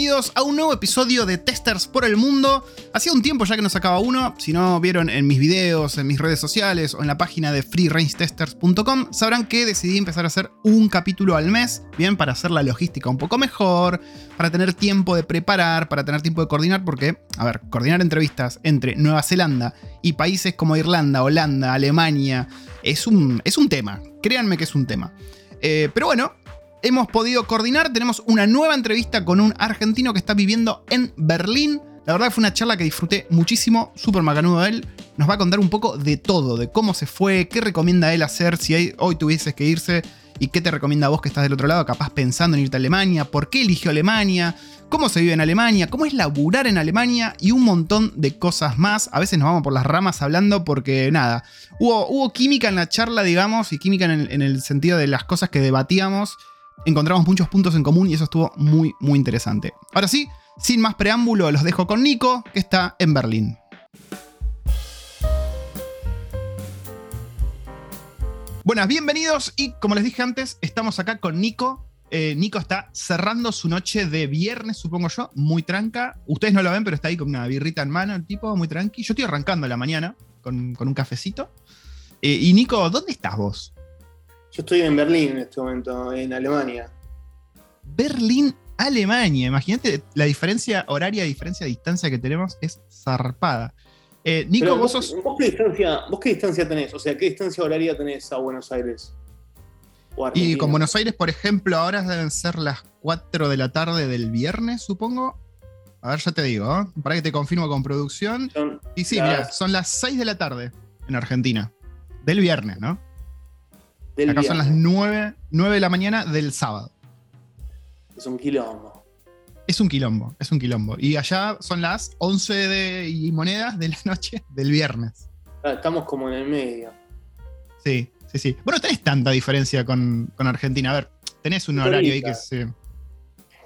bienvenidos a un nuevo episodio de Testers por el Mundo. Hacía un tiempo ya que no sacaba uno, si no vieron en mis videos, en mis redes sociales o en la página de freerangetesters.com, sabrán que decidí empezar a hacer un capítulo al mes, bien, para hacer la logística un poco mejor, para tener tiempo de preparar, para tener tiempo de coordinar, porque, a ver, coordinar entrevistas entre Nueva Zelanda y países como Irlanda, Holanda, Alemania, es un, es un tema, créanme que es un tema. Eh, pero bueno, hemos podido coordinar. Tenemos una nueva entrevista con un argentino que está viviendo en Berlín. La verdad fue una charla que disfruté muchísimo, súper macanudo él. Nos va a contar un poco de todo, de cómo se fue, qué recomienda él hacer si hoy tuvieses que irse y qué te recomienda a vos que estás del otro lado, capaz pensando en irte a Alemania, por qué eligió Alemania, cómo se vive en Alemania, cómo es laburar en Alemania y un montón de cosas más. A veces nos vamos por las ramas hablando porque nada, hubo, hubo química en la charla, digamos, y química en el sentido de las cosas que debatíamos encontramos muchos puntos en común y eso estuvo muy, muy interesante. Ahora sí, sin más preámbulo, los dejo con Nico, que está en Berlín. Buenas, bienvenidos y como les dije antes, estamos acá con Nico. Eh, Nico está cerrando su noche de viernes, supongo yo, muy tranca. Ustedes no lo ven, pero está ahí con una birrita en mano, el tipo, muy tranqui. Yo estoy arrancando la mañana con, un cafecito. Eh, y Nico, ¿dónde estás vos? Yo estoy en Berlín en este momento, en Alemania. Berlín, Alemania. Imagínate la diferencia horaria, diferencia de distancia que tenemos es zarpada. Eh, Nico, vos, sos. ¿vos qué, distancia, ¿Vos qué distancia tenés? O sea, ¿qué distancia horaria tenés a Buenos Aires? y con Buenos Aires, por ejemplo, ahora deben ser las 4 de la tarde del viernes, supongo. A ver, ya te digo, ¿eh? para que te confirmo con producción. y sí, mira, son las 6 de la tarde en Argentina. Del viernes, ¿no? Acá son las 9, 9 de la mañana del sábado. Es un quilombo. Es un quilombo, es un quilombo. Y allá son las 11 de, y monedas de la noche del viernes. Ah, estamos como en el medio. Sí, sí, sí. Bueno, tenés tanta diferencia con, Argentina. A ver, tenés un horario ahí que se.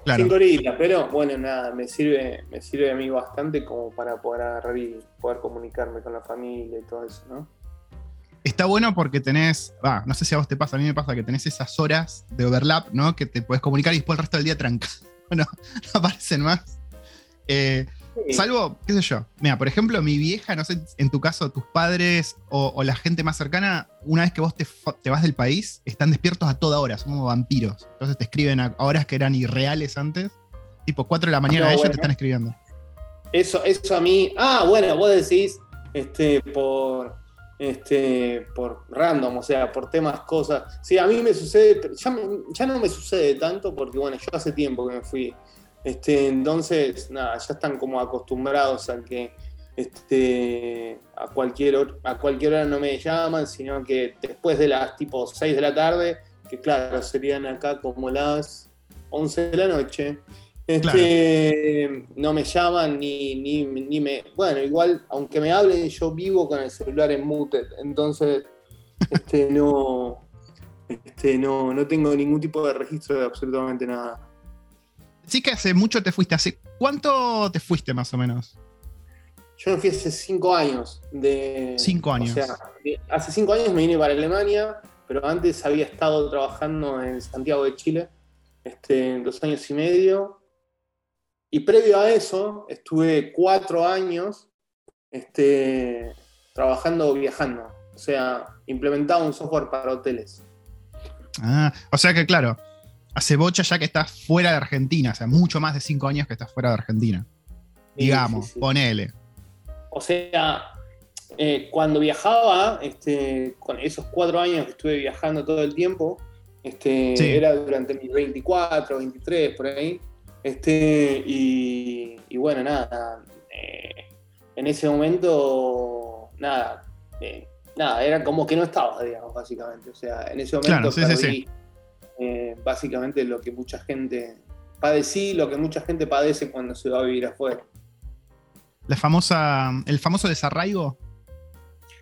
Claro. Cinco pero bueno, nada, me sirve, me sirve a mí bastante como para poder agarrar y poder comunicarme con la familia y todo eso, ¿no? Está bueno porque tenés, no sé si a vos te pasa, a mí me pasa que tenés esas horas de overlap, ¿no? Que te puedes comunicar y después el resto del día tranca. Bueno, no aparecen más. Eh, salvo, qué sé yo. Mira, por ejemplo, mi vieja, no sé, en tu caso, tus padres o, la gente más cercana, una vez que vos te, vas del país, están despiertos a toda hora, son como vampiros. Entonces te escriben a horas que eran irreales antes. Tipo 4 de la mañana ellos te están escribiendo. Eso, eso a mí. Ah, bueno, vos decís, este, por este, por random, o sea, por temas, cosas. Sí, a mí me sucede, ya, ya, no me sucede tanto porque, bueno, yo hace tiempo que me fui. Este, entonces, nada, ya están como acostumbrados a que este, a, cualquier, a cualquier hora no me llaman, sino que después de las tipo 6 de la tarde, que claro, serían acá como las 11 de la noche, este, No me llaman ni, ni, me. Bueno, igual, aunque me hablen, yo vivo con el celular en muted, entonces este, no, este, no, no tengo ningún tipo de registro de absolutamente nada. Sí que hace mucho te fuiste. ¿Hace cuánto te fuiste más o menos? Yo me fui hace cinco años. De, cinco años. O sea, hace cinco años me vine para Alemania, pero antes había estado trabajando en Santiago de Chile, este, dos años y medio. Y previo a eso, estuve cuatro años este, trabajando viajando. O sea, implementaba un software para hoteles. Ah, o sea que claro, hace bocha ya que estás fuera de Argentina, o sea, mucho más de cinco años que estás fuera de Argentina. Digamos, ponele. O sea, eh, cuando viajaba, este, con esos cuatro años que estuve viajando todo el tiempo, este, era durante mis 24, 23, por ahí. Este, y, bueno, nada, eh, en ese momento, nada, eh, nada, era como que no estaba, digamos, básicamente. O sea, en ese momento perdí eh, básicamente lo que mucha gente padecí, lo que mucha gente padece cuando se va a vivir afuera. La famosa, el famoso desarraigo.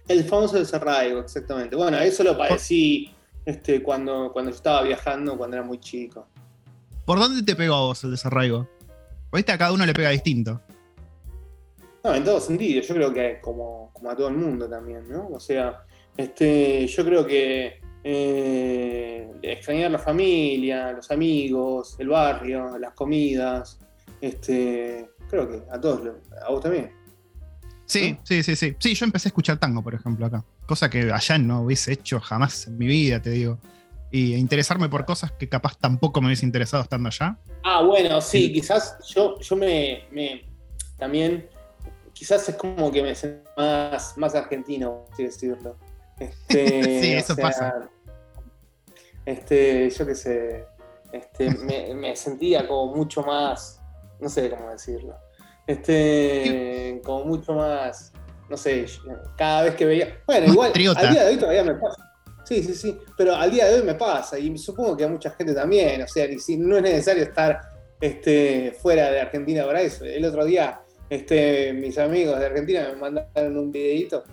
El famoso desarraigo, exactamente. Bueno, eso lo padecí este, cuando, cuando estaba viajando, cuando era muy chico. ¿Por dónde te pegó a vos el desarraigo? Viste, a cada uno le pega distinto. No, en todo sentido, yo creo que como, a todo el mundo también, ¿no? O sea, este, yo creo que eh, extrañar la familia, los amigos, el barrio, las comidas, Este, creo que a todos, a vos también. Sí, sí, sí, sí. Sí, yo empecé a escuchar tango, por ejemplo, acá. Cosa que allá no hubiese hecho jamás en mi vida, te digo. Y interesarme por cosas que capaz tampoco me hubiese interesado estando allá. Ah, bueno, sí, quizás yo, yo me, también, quizás es como que me siento más, más argentino, así decirlo. Este, sí, eso pasa. Este, yo qué sé, este, me, sentía como mucho más, no sé cómo decirlo, este, como mucho más, no sé, cada vez que veía, bueno, igual, al día de hoy todavía me pasa. Sí, sí, sí, pero al día de hoy me pasa y supongo que a mucha gente también, o sea, si no es necesario estar este, fuera de Argentina para eso. El otro día, este, mis amigos de Argentina me mandaron un videito,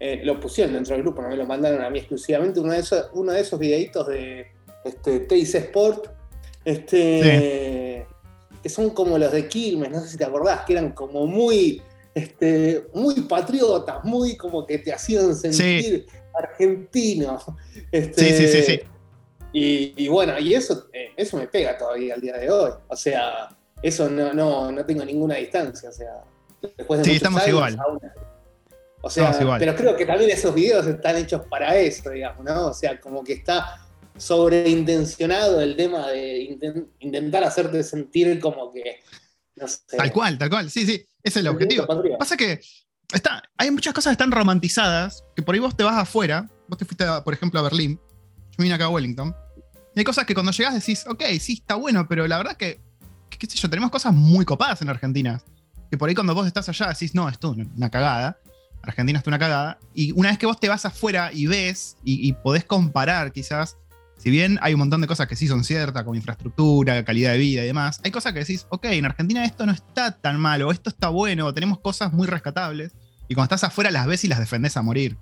eh, lo pusieron dentro del grupo, no me lo mandaron a mí exclusivamente, uno de esos, uno de esos videitos de este, TIC Sport, este, que son como los de Quilmes, no sé si te acordás, que eran como muy, este, muy patriotas, muy como que te hacían sentir argentino. Este, sí, sí, sí, sí. Y, bueno, y eso, eh, eso me pega todavía al día de hoy. O sea, eso no, no, no tengo ninguna distancia. O sea, después de sí, estamos igual. o sea, pero creo que también esos videos están hechos para eso, digamos, ¿no? O sea, como que está sobreintencionado el tema de intentar hacerte sentir como que. No sé. Tal cual, tal cual. Sí, sí, ese es el objetivo. Pasa que está, hay muchas cosas que están romantizadas, que por ahí vos te vas afuera, vos te fuiste, por ejemplo, a Berlín, yo vine acá a Wellington, y hay cosas que cuando llegás decís, ok, sí, está bueno, pero la verdad que, qué sé yo, tenemos cosas muy copadas en Argentina, que por ahí cuando vos estás allá decís, no, esto es una cagada, Argentina es una cagada, y una vez que vos te vas afuera y ves y, y podés comparar quizás, si bien hay un montón de cosas que sí son ciertas, como infraestructura, calidad de vida y demás, hay cosas que decís, ok, en Argentina esto no está tan malo, esto está bueno, tenemos cosas muy rescatables, y cuando estás afuera las ves y las defendés a morir.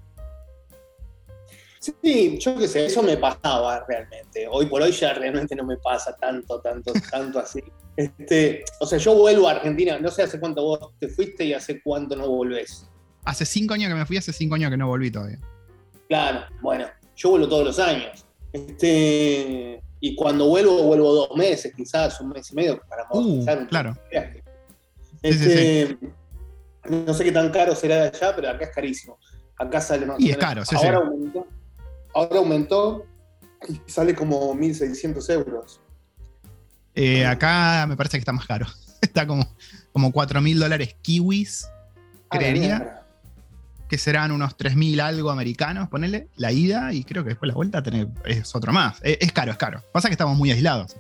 Sí, yo qué sé, eso me pasaba realmente. Hoy por hoy ya realmente no me pasa tanto, tanto, tanto así. Este, o sea, yo vuelvo a Argentina, no sé hace cuánto vos te fuiste y hace cuánto no volvés. Hace cinco años que me fui, hace cinco años que no volví todavía. Claro, bueno, yo vuelvo todos los años. Este, y cuando vuelvo, vuelvo dos meses, quizás un mes y medio para uh, Claro. Este, no sé qué tan caro será de allá, pero acá es carísimo. Acá sale más. Y es caro, sí, ahora Aumentó, ahora aumentó y sale como 1.600 euros. Eh, acá me parece que está más caro. Está como, como 4.000 dólares kiwis, creería que serán unos 3.000 algo americanos, ponele, la ida, y creo que después la vuelta es otro más. Es, caro, es caro. Pasa que estamos muy aislados.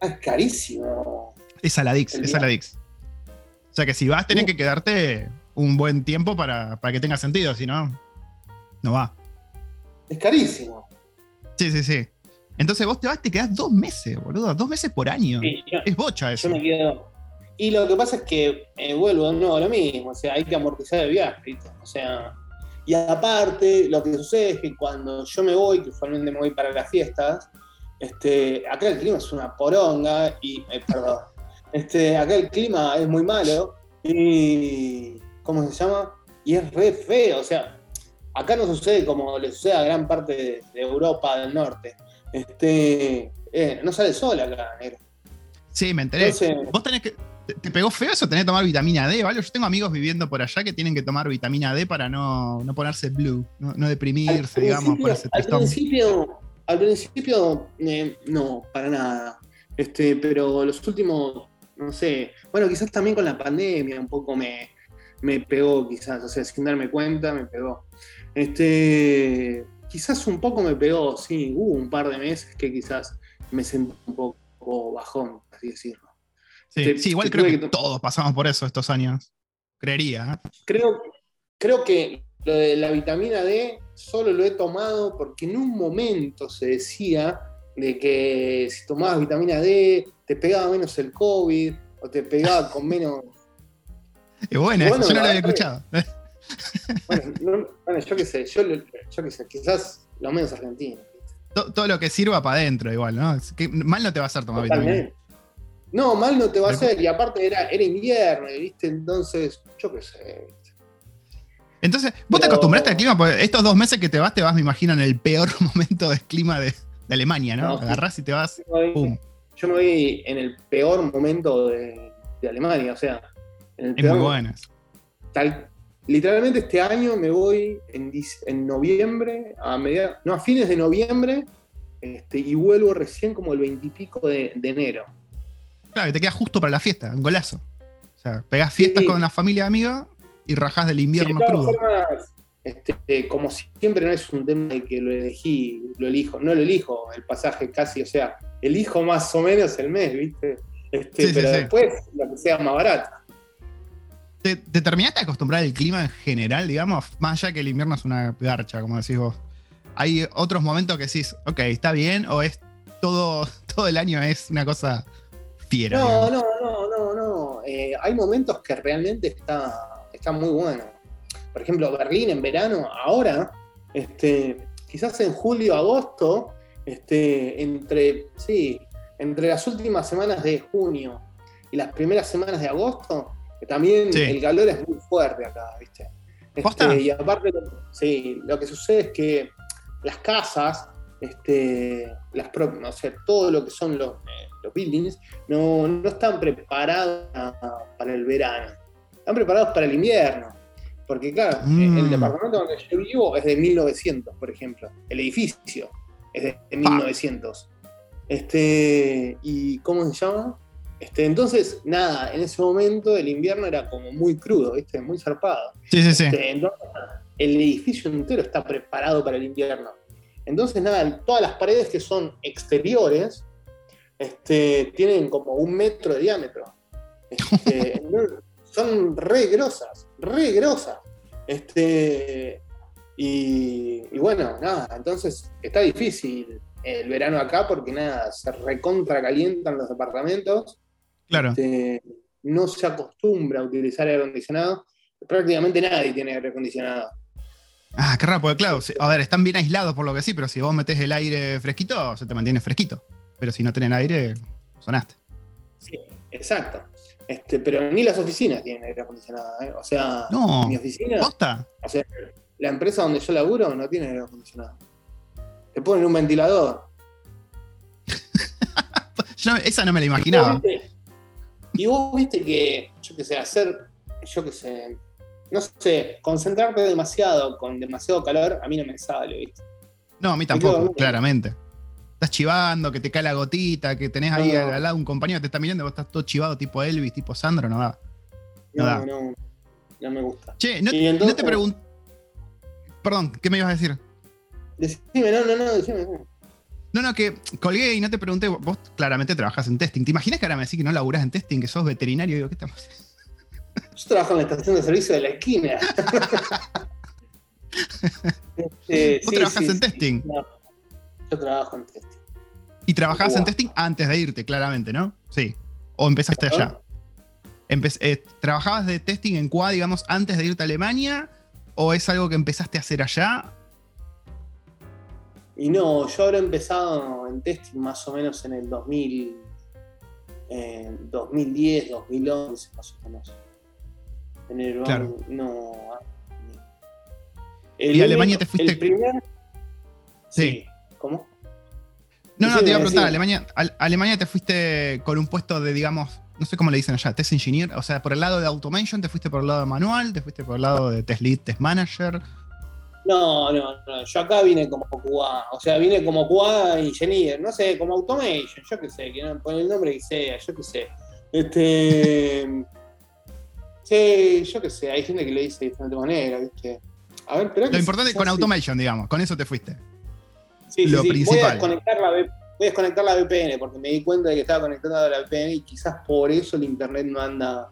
Es carísimo. Es a la Dix, es a la Dix. O sea que si vas, tenés que quedarte un buen tiempo para, que tenga sentido, si no, no va. Es carísimo. Sí, sí, sí. Entonces vos te vas, te quedás dos meses, boludo. Dos meses por año. es bocha eso. Yo me quedo y lo que pasa es que eh, vuelvo no lo mismo, o sea, hay que amortizar el viaje, o sea, y aparte, lo que sucede es que cuando yo me voy, que usualmente me voy para las fiestas, este, acá el clima es una poronga, y, eh, perdón, este, acá el clima es muy malo, y, ¿cómo se llama? Y es re feo, o sea, acá no sucede como le sucede a gran parte de, Europa del norte, este, eh, no sale sol acá, negro. Sí, me enteré. Vos tenés que, ¿Te, pegó feo eso tener que tomar vitamina D, ¿vale? Yo tengo amigos viviendo por allá que tienen que tomar vitamina D para no, ponerse blue, no, deprimirse, digamos, al principio, al principio eh, no, para nada. Este, pero los últimos, no sé, bueno, quizás también con la pandemia un poco me, me pegó, quizás, o sea, sin darme cuenta, me pegó. Este, quizás un poco me pegó, sí, hubo un par de meses que quizás me sentí un poco bajón, así decirlo. Sí, igual creo que, todos pasamos por eso estos años. Creería. ¿eh? Creo, creo que lo de la vitamina D solo lo he tomado porque en un momento se decía de que si tomabas vitamina D te pegaba menos el COVID o te pegaba con menos. Es buena, bueno, yo no lo había escuchado. Bueno, yo qué sé, yo, qué sé, quizás lo menos argentino. Todo, lo que sirva para adentro, igual, ¿no? mal no te va a hacer tomar vitamina D. No, mal no te va a hacer. Y aparte era, era invierno, ¿viste? Entonces, yo qué sé. Entonces, ¿vos te acostumbraste al clima? Porque estos dos meses que te vas, te vas, me imagino, en el peor momento del clima de, Alemania, ¿no? Agarrás y te vas. Yo me, voy, en el peor momento de, de Alemania. O sea, en el es muy buenas. Tal, literalmente este año me voy en, en noviembre, a media, no, a fines de noviembre, este, y vuelvo recién como el veintipico de, de enero. Claro, y te queda justo para la fiesta, un golazo. O sea, pegás fiestas con una familia amiga y rajás del invierno crudo. este, como siempre no es un tema de que lo elegí, lo elijo, no lo elijo el pasaje casi, o sea, elijo más o menos el mes, ¿viste? Este, pero después lo que sea más barato. ¿Te, terminaste de acostumbrar al clima en general, digamos? Más allá que el invierno es una garcha, como decís vos. Hay otros momentos que decís, ok, está bien, o es todo, todo el año es una cosa fiera. No, no, no, no, no. Eh, hay momentos que realmente está, está muy bueno. Por ejemplo, Berlín en verano, ahora, este, quizás en julio, agosto, este, entre, sí, entre las últimas semanas de junio y las primeras semanas de agosto, también el calor es muy fuerte acá, ¿viste? Este, y aparte, sí, lo que sucede es que las casas, este, las no sé, todo lo que son los, eh, los buildings, no, no, están preparados para el verano, están preparados para el invierno. Porque claro, mm. el departamento donde yo vivo es de 1900, por ejemplo, el edificio es de 1900. Este, ¿Y cómo se llama? Este, entonces, nada, en ese momento el invierno era como muy crudo, ¿viste? Muy zarpado. Sí, sí, sí. Este, el edificio entero está preparado para el invierno. Entonces, nada, todas las paredes que son exteriores este, tienen como un metro de diámetro. Este, son re grosas, re grosas. Este, y, y, bueno, nada, entonces está difícil el verano acá porque nada, se recontra calientan los departamentos. Claro. Este, no se acostumbra a utilizar aire acondicionado. Prácticamente nadie tiene aire acondicionado. Ah, qué raro, porque claro, a ver, están bien aislados por lo que sí, pero si vos metés el aire fresquito, se te mantiene fresquito. Pero si no tenés aire, sonaste. Sí, exacto. Este, pero ni las oficinas tienen aire acondicionado. ¿eh? O sea, mi oficina. ¿Posta? O sea, la empresa donde yo laburo no tiene aire acondicionado. Te ponen un ventilador. esa no me la imaginaba. Y vos viste que, yo qué sé, hacer, yo qué sé, no sé, concentrarte demasiado con demasiado calor, a mí no me sale, ¿viste? No, a mí tampoco, claramente. Estás chivando, que te cae la gotita, que tenés ahí al, lado un compañero que te está mirando, vos estás todo chivado tipo Elvis, tipo Sandro, no da. No, no, no, me gusta. Che, no, te pregunto. Perdón, ¿qué me ibas a decir? Decime, no, no, no, decime. No, no, que colgué y no te pregunté, vos claramente trabajás en testing. ¿Te imaginas que ahora me decís que no laburás en testing, que sos veterinario? Digo, ¿qué estamos Yo trabajo en la estación de servicio de la esquina. Este, ¿Vos trabajás en testing? Yo trabajo en testing. Y trabajabas en testing antes de irte, claramente, ¿no? Sí. ¿O empezaste allá? Eh, ¿Trabajabas de testing en QA, digamos, antes de irte a Alemania? ¿O es algo que empezaste a hacer allá? Y no, yo habré empezado en testing más o menos en el 2000, 2010, 2011, más o menos. En el claro. no. ¿Y Alemania te fuiste? El primer, sí. ¿Cómo? No, no, te iba a preguntar, Alemania, Alemania te fuiste con un puesto de, digamos, no sé cómo le dicen allá, test engineer, o sea, por el lado de automation, te fuiste por el lado de manual, te fuiste por el lado de test lead, test manager. No, no, no, yo acá vine como QA, o sea, vine como QA engineer, no sé, como automation, yo qué sé, que no pone el nombre que sea, yo qué sé. Este. sí, yo qué sé, hay gente que le dice de diferente manera, ¿viste? A ver, pero Lo importante es con automation, digamos, con eso te fuiste. Sí, lo principal. Voy a, desconectar la, voy a desconectar la VPN porque me di cuenta de que estaba conectando a la VPN y quizás por eso el internet no anda.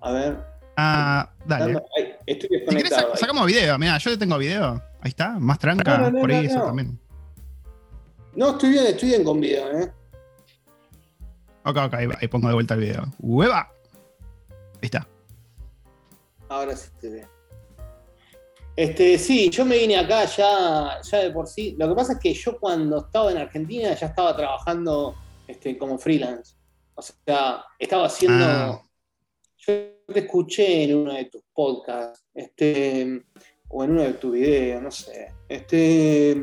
A ver. Ah, dale. estoy desconectado. sacamos video, mira, yo tengo video. Ahí está, más tranca, por ahí eso también. No, estoy bien, estoy bien con video, ¿eh? Ok, ok, ahí pongo de vuelta el video. ¡Hueva! Ahí está. Ahora sí te veo. Este, sí, yo me vine acá ya, ya de por sí. Lo que pasa es que yo cuando estaba en Argentina ya estaba trabajando este, como freelance. O sea, estaba haciendo. Ah. Yo te escuché en uno de tus podcasts, este, o en uno de tus videos, no sé. Este,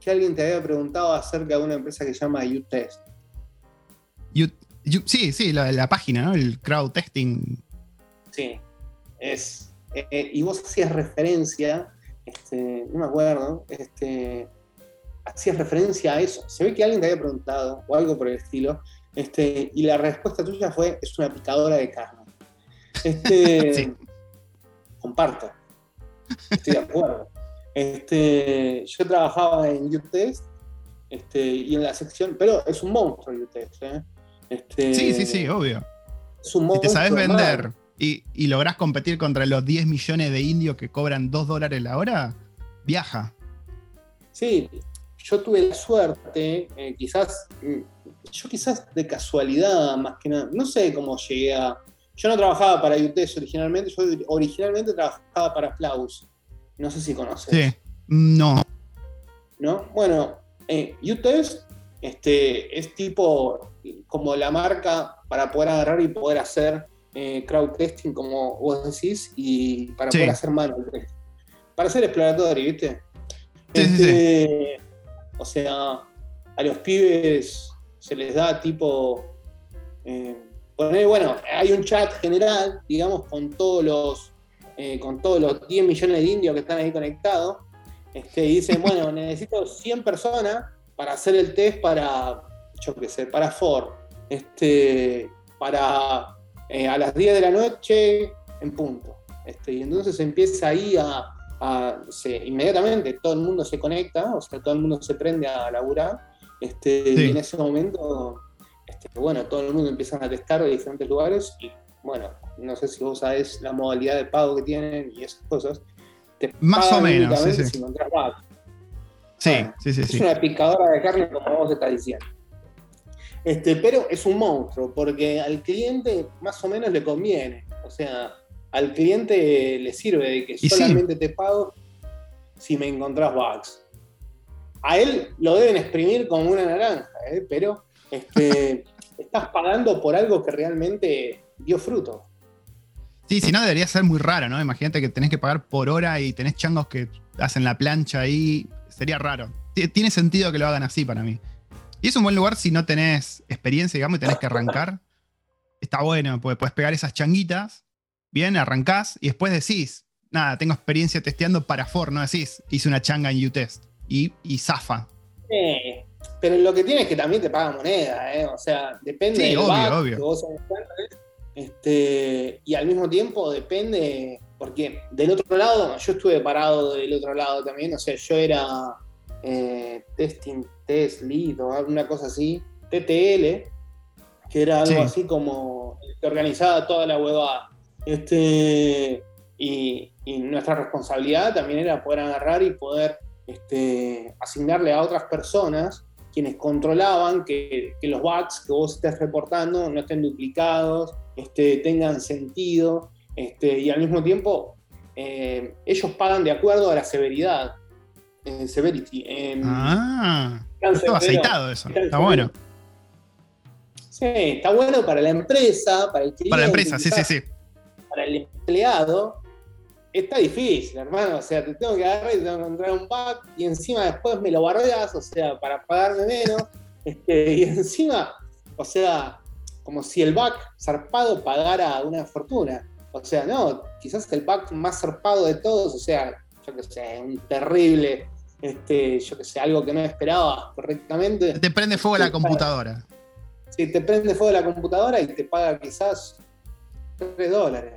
que alguien te había preguntado acerca de una empresa que se llama UTest. Sí, sí, la, página, ¿no? El crowd testing. Sí, es. Eh, y vos hacías referencia, este, no me acuerdo, este, hacías referencia a eso. Se ve que alguien te había preguntado o algo por el estilo, este, y la respuesta tuya fue: es una picadora de carne. Este, sí. Comparto. Estoy de acuerdo. Este, yo trabajaba en UTest este, y en la sección, pero es un monstruo UTest. ¿eh? Este, sí, sí, sí, obvio. si te sabes vender y, y, lográs competir contra los 10 millones de indios que cobran 2 dólares la hora, viaja. Sí, yo tuve la suerte, eh, quizás, mm, yo quizás de casualidad más que nada, no sé cómo llegué a... Yo no trabajaba para UTES originalmente, yo originalmente trabajaba para Flaus. No sé si conoces. Sí, no. ¿No? Bueno, eh, UTES este, es tipo como la marca para poder agarrar y poder hacer eh, crowd testing, como vos decís, y para poder hacer manual testing. Para ser exploratorio, ¿viste? Este, o sea, a los pibes se les da tipo. Eh, bueno, hay un chat general, digamos, con todos los. Eh, con todos los 10 millones de indios que están ahí conectados. Este, y dicen, bueno, necesito 100 personas para hacer el test para, yo qué sé, para Ford, este, para eh, a las 10 de la noche en punto. Este, y entonces empieza ahí a, inmediatamente todo el mundo se conecta, o sea, todo el mundo se prende a laburar, este, y en ese momento, este, bueno, todo el mundo empieza a testar de diferentes lugares y bueno, no sé si vos sabés la modalidad de pago que tienen y esas cosas. Más o menos, sí, sí. Sí, sí, sí. Es una picadora de carne, como vos estás diciendo. Este, pero es un monstruo, porque al cliente más o menos le conviene. O sea, al cliente le sirve de que solamente te pago si me encontrás bugs. A él lo deben exprimir como una naranja, ¿eh? pero este, estás pagando por algo que realmente dio fruto. Sí, si no debería ser muy raro, ¿no? Imagínate que tenés que pagar por hora y tenés changos que hacen la plancha ahí sería raro. Tiene sentido que lo hagan así para mí. Y es un buen lugar si no tenés experiencia, digamos, y tenés que arrancar. Está bueno, porque puedes pegar esas changuitas, bien, arrancás y después decís, nada, tengo experiencia testeando para Ford, no decís, hice una changa en U-Test y, y zafa. Sí, pero lo que tiene es que también te paga moneda, ¿eh? O sea, depende sí, obvio, obvio. que vos este, y al mismo tiempo depende porque del otro lado, yo estuve parado del otro lado también, o sea, yo era eh, testing, test lead o alguna cosa así, TTL, que era algo así como que organizaba toda la web. Este, y, nuestra responsabilidad también era poder agarrar y poder este, asignarle a otras personas quienes controlaban que, los bugs que vos estés reportando no estén duplicados, este, tengan sentido este, y al mismo tiempo, eh, ellos pagan de acuerdo a la severidad. En severity. ah, está aceitado eso. Está bueno. Sí, está bueno para la empresa, para el cliente. Para la empresa, sí, sí, sí. Para el empleado, está difícil, hermano. O sea, te tengo que agarrar y tengo que encontrar un bug y encima después me lo bardeas, o sea, para pagarme menos. este, y encima, o sea, como si el bug zarpado pagara una fortuna. O sea, no, quizás el pack más zarpado de todos, o sea, yo que sé, un terrible, este, yo que sé, algo que no esperaba correctamente. Te prende fuego la computadora. Sí, te prende fuego la computadora y te paga quizás 3 dólares.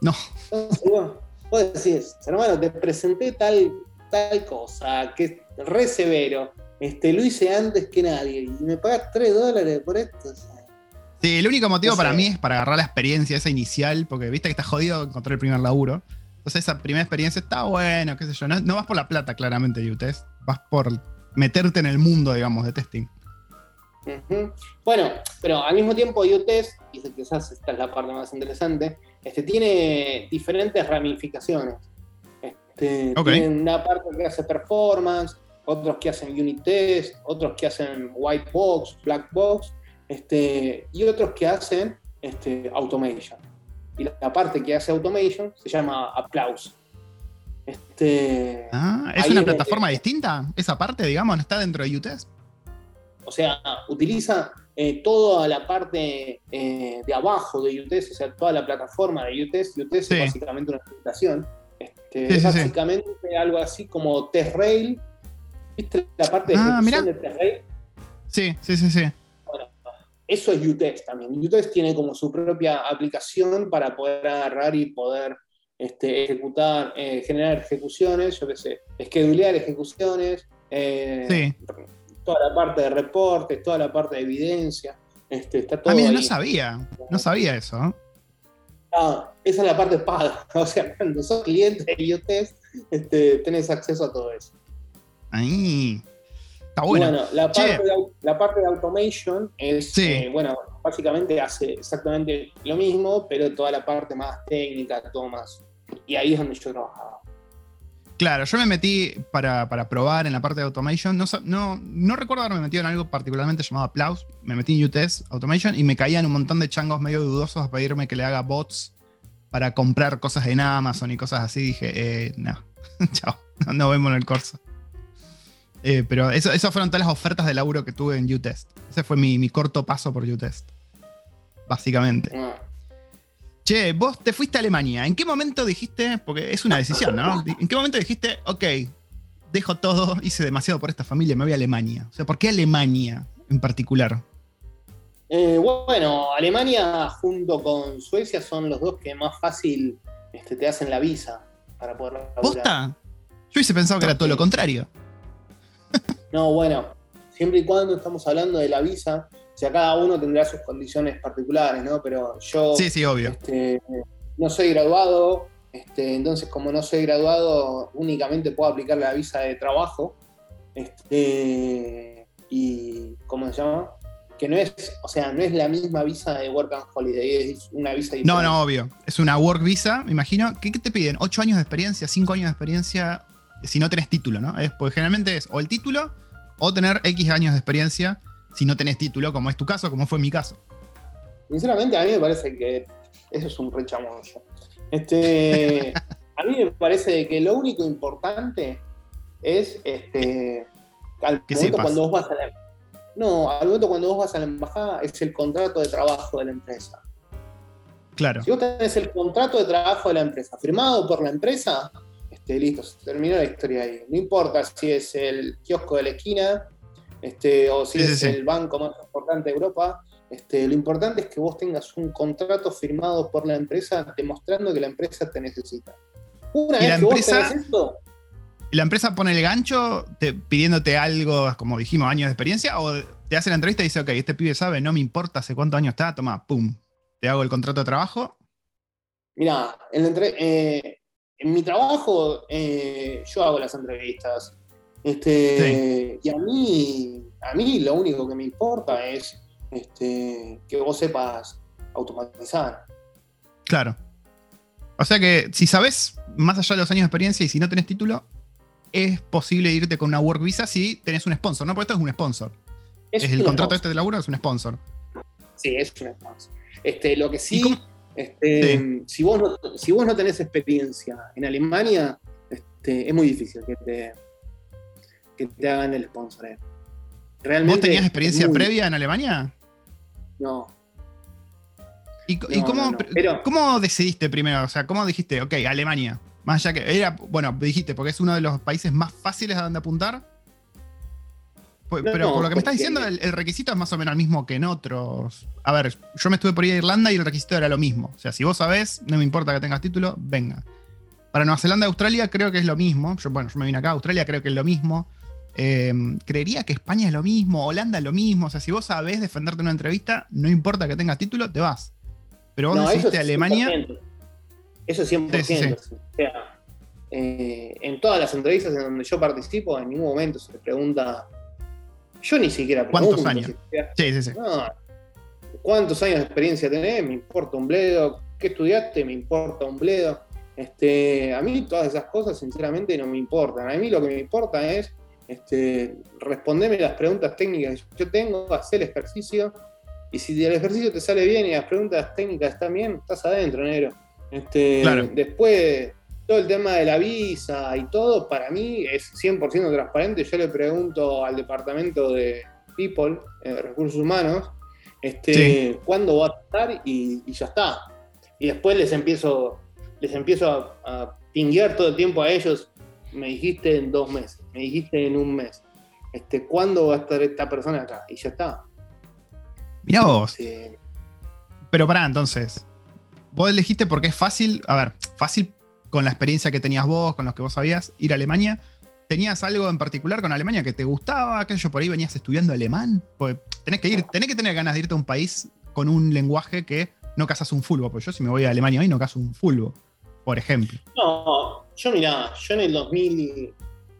No. Entonces, bueno, vos decís, hermano, te presenté tal, tal cosa, que es re severo. Este, lo hice antes que nadie y me pagas 3 dólares por esto. Sí, el único motivo para mí es para agarrar la experiencia esa inicial, porque viste que está jodido encontrar el primer laburo. Entonces esa primera experiencia está bueno, qué sé yo. No, vas por la plata, claramente, U-Test. Vas por meterte en el mundo, digamos, de testing. Bueno, pero al mismo tiempo U-Test, y quizás esta es la parte más interesante, este, tiene diferentes ramificaciones. Este, Tiene una parte que hace performance, otros que hacen unit test, otros que hacen white box, black box, este, y otros que hacen este, automation. Y la parte que hace automation se llama Applause. Este, ah, ¿Es una plataforma distinta? ¿Esa parte, digamos, no está dentro de UTest? O sea, utiliza eh, toda la parte eh, de abajo de UTS, o sea, toda la plataforma de UTS Sí. es básicamente una aplicación. Este, Sí, es sí, básicamente algo así como TestRail. ¿Viste la parte de Ah, de TestRail? Sí, sí, sí, sí. Eso es UTest también. UTest tiene como su propia aplicación para poder agarrar y poder este, ejecutar, eh, generar ejecuciones, yo qué sé, esquedulear ejecuciones, eh, Sí. toda la parte de reportes, toda la parte de evidencia. Este, está todo Ah, mira, no ahí. sabía. No sabía eso. ¿eh? Ah, esa es la parte paga. O sea, cuando sos cliente de UTest, este, tenés acceso a todo eso. Ahí. Está bueno. Bueno, la, parte de, la parte de automation es, Sí. eh, bueno, básicamente hace exactamente lo mismo, pero toda la parte más técnica, todo más. Y ahí es donde yo trabajaba. Claro, yo me metí para, para probar en la parte de automation. No, no, no recuerdo haberme metido en algo particularmente llamado Applause. Me metí en UTS Automation y me caían un montón de changos medio dudosos a pedirme que le haga bots para comprar cosas en Amazon y cosas así. Dije, eh, no, chao, no, nos vemos en el corso. Eh, pero eso, esas fueron todas las ofertas de laburo que tuve en UTest. Ese fue mi, mi corto paso por UTest. Básicamente. Ah, Che, vos te fuiste a Alemania. ¿En qué momento dijiste, porque es una decisión, ¿no? ¿En qué momento dijiste, ok, dejo todo, hice demasiado por esta familia, me voy a Alemania? O sea, ¿por qué Alemania en particular? eh, bueno, Alemania junto con Suecia son los dos que más fácil este, te hacen la visa para poder laburar. ¿Posta? Yo hubiese pensado que era todo lo contrario. No, bueno, siempre y cuando estamos hablando de la visa, o sea, cada uno tendrá sus condiciones particulares, ¿no? Pero yo Sí, sí, obvio. este, no soy graduado, este, entonces como no soy graduado, únicamente puedo aplicar la visa de trabajo. Este, y, ¿cómo se llama? Que no es, o sea, no es la misma visa de Work and Holiday, es una visa diferente. No, no, obvio. Es una work visa, me imagino. ¿Qué, qué te piden? ¿Ocho años de experiencia? ¿Cinco años de experiencia? Si no tenés título, ¿no? Es, porque generalmente es o el título o tener X años de experiencia si no tenés título, como es tu caso, como fue mi caso. Sinceramente, a mí me parece que eso es un rechamollo. Este, a mí me parece que lo único importante es este, al Que momento sepas. cuando vos vas a la, no, al momento cuando vos vas a la embajada es el contrato de trabajo de la empresa. Claro. Si vos tenés el contrato de trabajo de la empresa firmado por la empresa, este, listo, se terminó la historia ahí. No importa si es el kiosco de la esquina este, o si Sí, es sí. el banco más importante de Europa. Este, lo importante es que vos tengas un contrato firmado por la empresa demostrando que la empresa te necesita. Una ¿Y vez la que vos tenés esto, ¿Y la empresa pone el gancho te- pidiéndote algo, como dijimos, años de experiencia? ¿O te hace la entrevista y dice, ok, este pibe sabe, no me importa hace cuántos años está, toma, pum, te hago el contrato de trabajo? Mira, en, la entre- eh, en mi trabajo eh, yo hago las entrevistas. Este, Y a mí, a mí lo único que me importa es este, que vos sepas automatizar. Claro. O sea que si sabes, más allá de los años de experiencia y si no tenés título, es posible irte con una work visa si tenés un sponsor, ¿no? Porque esto es un sponsor. Es, el contrato sponsor. este de laburo es un sponsor. Sí, es un sponsor. Este, lo que ¿Y sí, este, si, vos no, si vos no tenés experiencia en Alemania, este, es muy difícil que te, que te hagan el sponsor. eh. Realmente ¿Vos tenías experiencia muy- previa en Alemania? No, ¿Y, cómo, no, no. Pero- cómo decidiste primero? O sea, ¿cómo dijiste, ok, Alemania? Más allá que era, bueno, dijiste, porque es uno de los países más fáciles a donde apuntar. Pues- No, pero no, por lo que me estás porque- diciendo, el, el requisito es más o menos el mismo que en otros. A ver, yo me estuve por ir a Irlanda y el requisito era lo mismo. O sea, si vos sabés, no me importa que tengas título, venga. Para Nueva Zelanda y Australia creo que es lo mismo. Yo, bueno, yo me vine acá, Australia creo que es lo mismo. Eh, creería que España es lo mismo, Holanda es lo mismo. O sea, si vos sabés defenderte en una entrevista, no importa que tengas título, te vas. Pero vos no, eso decidiste es Alemania. 100%. Eso es 100%. Sí, sí, sí. O sea, eh, en todas las entrevistas en donde yo participo, en ningún momento se le pregunta. Yo ni siquiera ¿Cuántos pregunto años? si- Sí, sí, sí. No, ¿Cuántos años de experiencia tenés? Me importa un bledo. ¿Qué estudiaste? Me importa un bledo. Este, a mí todas esas cosas sinceramente no me importan. A mí lo que me importa es este, responderme las preguntas técnicas que yo tengo, hacer el ejercicio. Y si el ejercicio te sale bien y las preguntas técnicas están bien, estás adentro, negro. Este, Claro. Después, todo el tema de la visa y todo, para mí es 100% transparente. Yo le pregunto al departamento de People, eh, Recursos Humanos, Este, ¿Cuándo va a estar? Y, ya está. Y después les empiezo, les empiezo a, a pinguear todo el tiempo a ellos. Me dijiste en dos meses, me dijiste en un mes. Este, ¿Cuándo va a estar esta persona acá? Y ya está. Mirá vos. Pero pará, entonces. Vos elegiste porque es fácil, a ver, fácil con la experiencia que tenías vos, con los que vos sabías, ir a Alemania. ¿Tenías algo en particular con Alemania que te gustaba? ¿Aquello por ahí venías estudiando alemán? Pues tenés que ir, tenés que tener ganas de irte a un país con un lenguaje que no casas un fulbo. Pues yo si me voy a Alemania hoy no caso un fulbo, por ejemplo. No, yo mirá, yo en el 2000,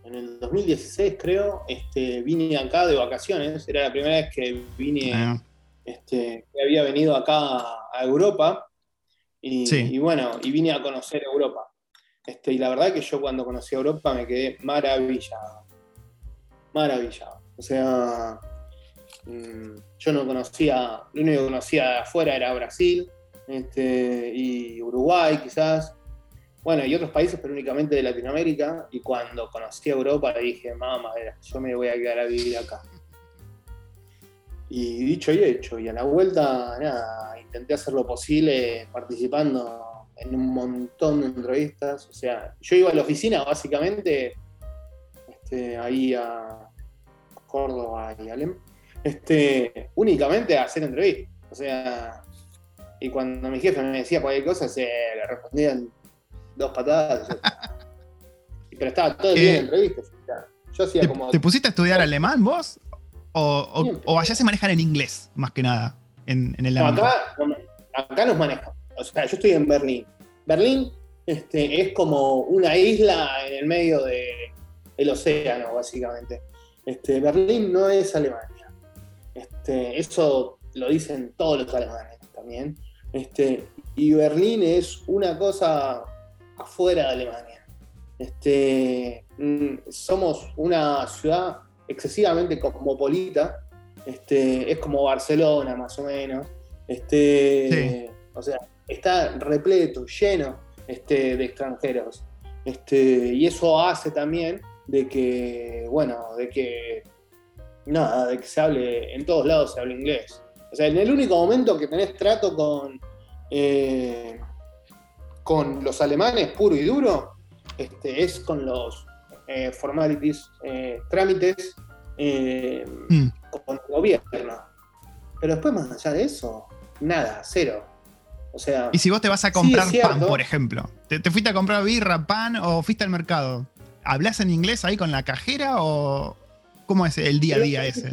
en el 2016 creo, este, vine acá de vacaciones. Era la primera vez que vine, ah. este, que había venido acá a Europa. Y, y, bueno, y vine a conocer Europa. Este, y la verdad que yo cuando conocí a Europa me quedé maravillado. Maravillado. O sea, mm, yo no conocía, lo único que conocía de afuera era Brasil este, y Uruguay quizás. Bueno, y otros países, pero únicamente de Latinoamérica. Y cuando conocí a Europa dije, mamá, yo me voy a quedar a vivir acá. Y dicho y hecho, y a la vuelta, nada, intenté hacer lo posible participando en un montón de entrevistas. O sea, yo iba a la oficina básicamente, este, ahí a Córdoba y Alem, este, únicamente a hacer entrevistas. O sea, y cuando mi jefe me decía cualquier cosa, se le respondían dos patadas. pero estaba todo el día en entrevistas. Yo hacía ¿Te, como. ¿Te pusiste a estudiar alemán vos? ¿O, o, allá se manejan en inglés, más que nada, en, el acá, acá nos manejan. O sea, yo estoy en Berlín. Berlín este, es como una isla en el medio del océano, básicamente. Este, Berlín no es Alemania. Este, eso lo dicen todos los alemanes también. Este, y Berlín es una cosa afuera de Alemania. Este, mm, somos una ciudad excesivamente cosmopolita. Este, es como Barcelona, más o menos. Este, O sea, está repleto, lleno este, de extranjeros. Este, y eso hace también de que, bueno, de que, nada, de que se hable, en todos lados se hable inglés. O sea, en el único momento que tenés trato con, eh, con los alemanes puro y duro, este, es con los eh, formalities, eh, trámites mm. con el gobierno. Pero después, más allá de eso, nada, cero. O sea. Y si vos te vas a comprar pan, por ejemplo, ¿te, fuiste a comprar birra, pan o fuiste al mercado? ¿Hablas en inglés ahí con la cajera o cómo es el día a día ese?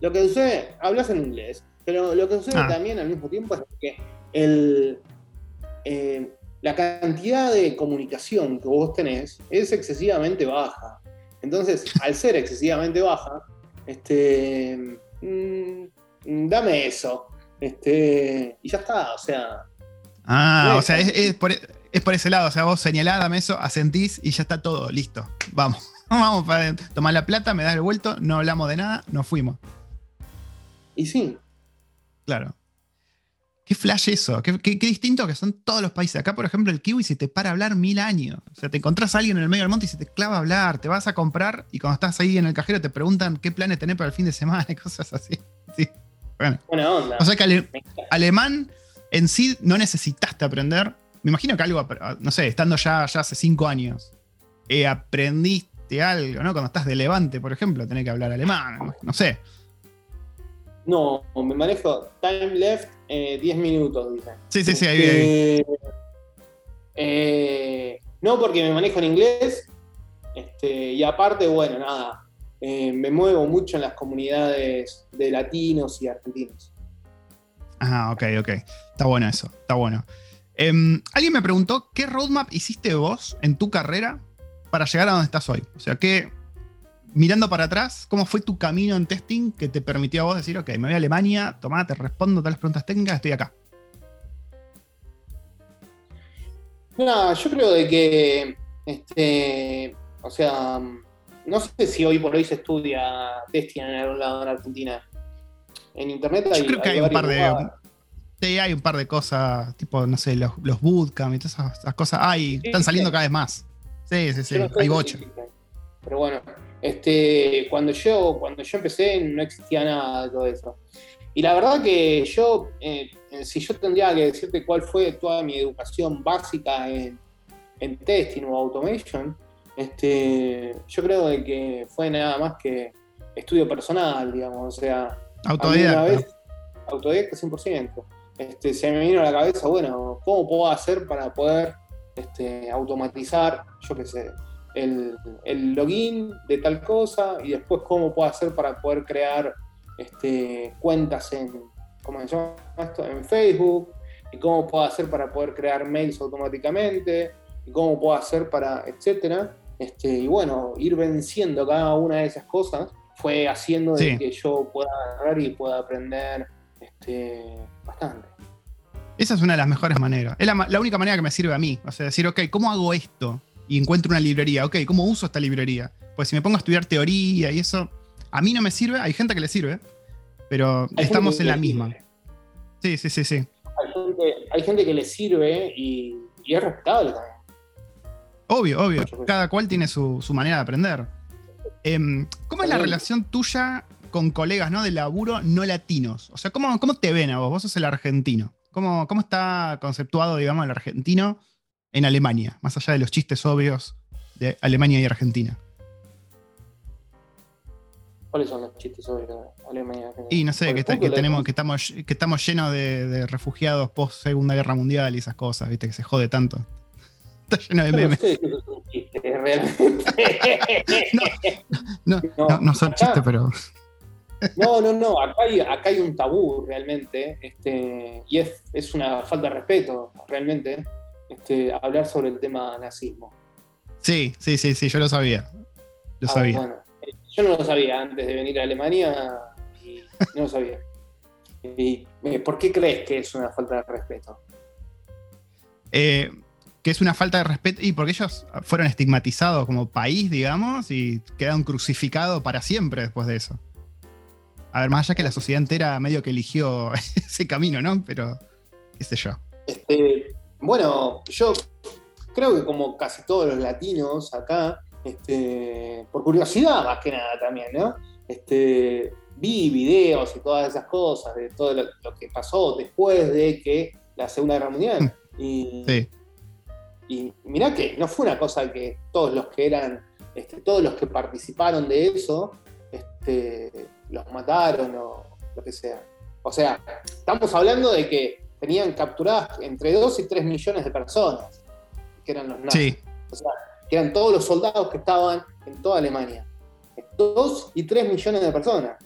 Lo que sucede, hablas en inglés, pero lo que sucede ah. también al mismo tiempo es que el, eh, la cantidad de comunicación que vos tenés es excesivamente baja. Entonces, al ser excesivamente baja, este, mm, dame eso. Este, y ya está, o sea. Ah, o sea, es, por, ese lado. O sea, vos señaládame eso, asentís y ya está todo, listo. Vamos. Vamos para tomar la plata, me das el vuelto, no hablamos de nada, nos fuimos. Y sí. Claro. Qué flash eso, qué, distinto que son todos los países. Acá, por ejemplo, el kiwi se te para a hablar mil años. O sea, te encontrás a alguien en el medio del monte y se te clava a hablar. Te vas a comprar y cuando estás ahí en el cajero te preguntan qué planes tenés para el fin de semana y cosas así. Sí. Bueno. Buena onda. O sea que alemán en sí no necesitaste aprender. Me imagino que algo, no sé, estando ya, ya hace cinco años, eh, aprendiste algo, ¿no? Cuando estás de Levante, por ejemplo, tenés que hablar alemán, no sé. No, me manejo time left 10 eh, minutos, dice. Sí, sí, sí, ahí, eh, eh, no, porque me manejo en inglés. Este, y aparte, bueno, nada, eh, me muevo mucho en las comunidades de latinos y argentinos. Ah, ok, ok. Está bueno eso, está bueno. Em, alguien me preguntó, ¿qué roadmap hiciste vos en tu carrera para llegar a donde estás hoy? O sea, ¿qué, mirando para atrás, ¿cómo fue tu camino en testing que te permitió a vos decir, ok, me voy a Alemania, tomá, te respondo todas las preguntas técnicas, estoy acá? No, yo creo de que, este, o sea, no sé si hoy por hoy se estudia testing en algún lado en Argentina. En internet hay, Yo creo que hay, un par de. Sí, hay un par de cosas, tipo, no sé, los, los bootcamp y todas esas, cosas. Hay, están saliendo cada vez más. Sí, sí, sí, hay bocha. Pero bueno, este, cuando yo, cuando yo empecé no existía nada de todo eso. y la verdad que yo, eh, si yo tendría que decirte cuál fue toda mi educación básica en, en testing o automation, este, yo creo que fue nada más que estudio personal, digamos, o sea, autodidacta. Vez, autodidacta 100%. Este, se me vino a la cabeza, bueno, ¿cómo puedo hacer para poder este, automatizar, yo qué sé, el, el, login de tal cosa y después cómo puedo hacer para poder crear este, cuentas en, ¿cómo se llama esto? en Facebook y cómo puedo hacer para poder crear mails automáticamente y cómo puedo hacer para, etcétera. Este, y bueno, ir venciendo cada una de esas cosas fue haciendo de que yo pueda agarrar y pueda aprender este, bastante. Esa es una de las mejores maneras. Es la, única manera que me sirve a mí. O sea, decir, ok, ¿cómo hago esto? Y encuentro una librería. Ok, ¿cómo uso esta librería? Pues si me pongo a estudiar teoría y eso, a mí no me sirve. Hay gente que le sirve, pero estamos en la misma. Sí, sí, sí, sí. Hay gente, que le sirve y, es respetable también. Obvio, obvio. Cada cual tiene su, manera de aprender. Em, ¿Cómo es la relación tuya con colegas ¿no? de laburo no latinos? O sea, ¿cómo, ¿cómo te ven a vos? Vos sos el argentino. ¿Cómo, ¿Cómo está conceptuado, digamos, el argentino en Alemania? Más allá de los chistes obvios de Alemania y Argentina. ¿Cuáles son los chistes sobre Alemania? Y no sé, que, tenemos, que, estamos, que estamos llenos de, refugiados post Segunda Guerra Mundial y esas cosas, viste, que se jode tanto. Está lleno de memes. No, no, no, son chistes, pero. No, no, no, acá hay, acá hay un tabú realmente, este, y es, es, una falta de respeto realmente este, hablar sobre el tema nazismo. Sí, sí, sí, sí, yo lo sabía. Lo ah, sabía. Bueno, yo no lo sabía antes de venir a Alemania y no lo sabía. Y, eh, ¿Por qué crees que es una falta de respeto? Eh, que es una falta de respeto y porque ellos fueron estigmatizados como país, digamos, y quedaron crucificados para siempre después de eso. A ver, más allá que la sociedad entera medio que eligió ese camino, ¿no? Pero, qué sé yo. Este, bueno, yo creo que como casi todos los latinos acá, este, por curiosidad más que nada también, ¿no? Este, vi videos y todas esas cosas de todo lo, que pasó después de que la Segunda Guerra Mundial. Y, sí. Y mirá que no fue una cosa que todos los que eran, este, todos los que participaron de eso, este, los mataron o lo que sea. O sea, estamos hablando de que tenían capturadas entre 2 y 3 millones de personas, que eran los nazis. O sea, que eran todos los soldados que estaban en toda Alemania. 2 y 3 millones de personas.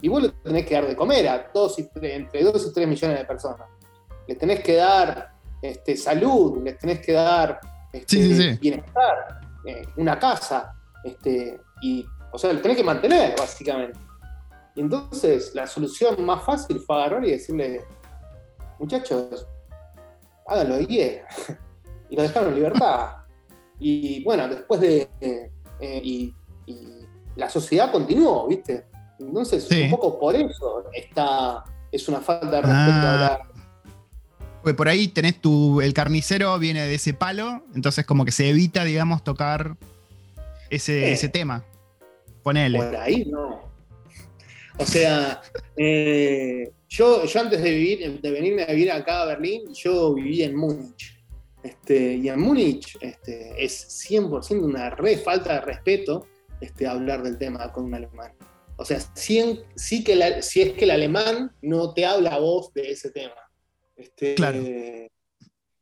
Y vos le tenés que dar de comer a dos y entre 2 y 3 millones de personas. Les tenés que dar este, salud, les tenés que dar este, bienestar, eh, una casa, este, y, o sea, les tenés que mantener, básicamente. Y entonces la solución más fácil fue agarrar y decirle, muchachos, háganlo de 10. y lo dejaron en libertad. Y bueno, después de... Eh, y, la sociedad continuó, ¿viste? Entonces, un poco por eso está, es una falta de respeto ah. Pues por ahí tenés tu. El carnicero viene de ese palo, entonces como que se evita, digamos, tocar ese, ese tema. Ponele. Por ahí no. O sea, eh, yo, yo antes de, vivir, de venirme a vivir acá a Berlín, yo viví en Múnich. Este, y en Múnich este, es 100% una re falta de respeto este, hablar del tema con un alemán. O sea, sí, sí que si es que el alemán no te habla a vos de ese tema. Este, claro.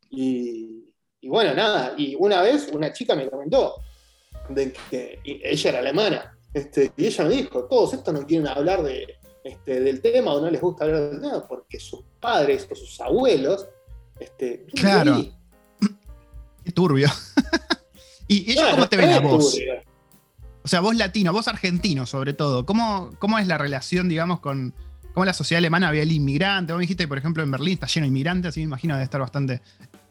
y, y, bueno, nada, y una vez una chica me comentó de que ella era alemana este, y ella me dijo, todos estos no quieren hablar de, este, del tema o no les gusta hablar del tema porque sus padres o sus abuelos... Este, claro. Qué turbio. ¿Y ellos cómo te ven a vos? O sea, vos latino, vos argentino sobre todo. ¿Cómo, cómo es la relación, digamos, con cómo la sociedad alemana ve al inmigrante? Vos me dijiste, por ejemplo, en Berlín está lleno de inmigrantes, así me imagino de estar bastante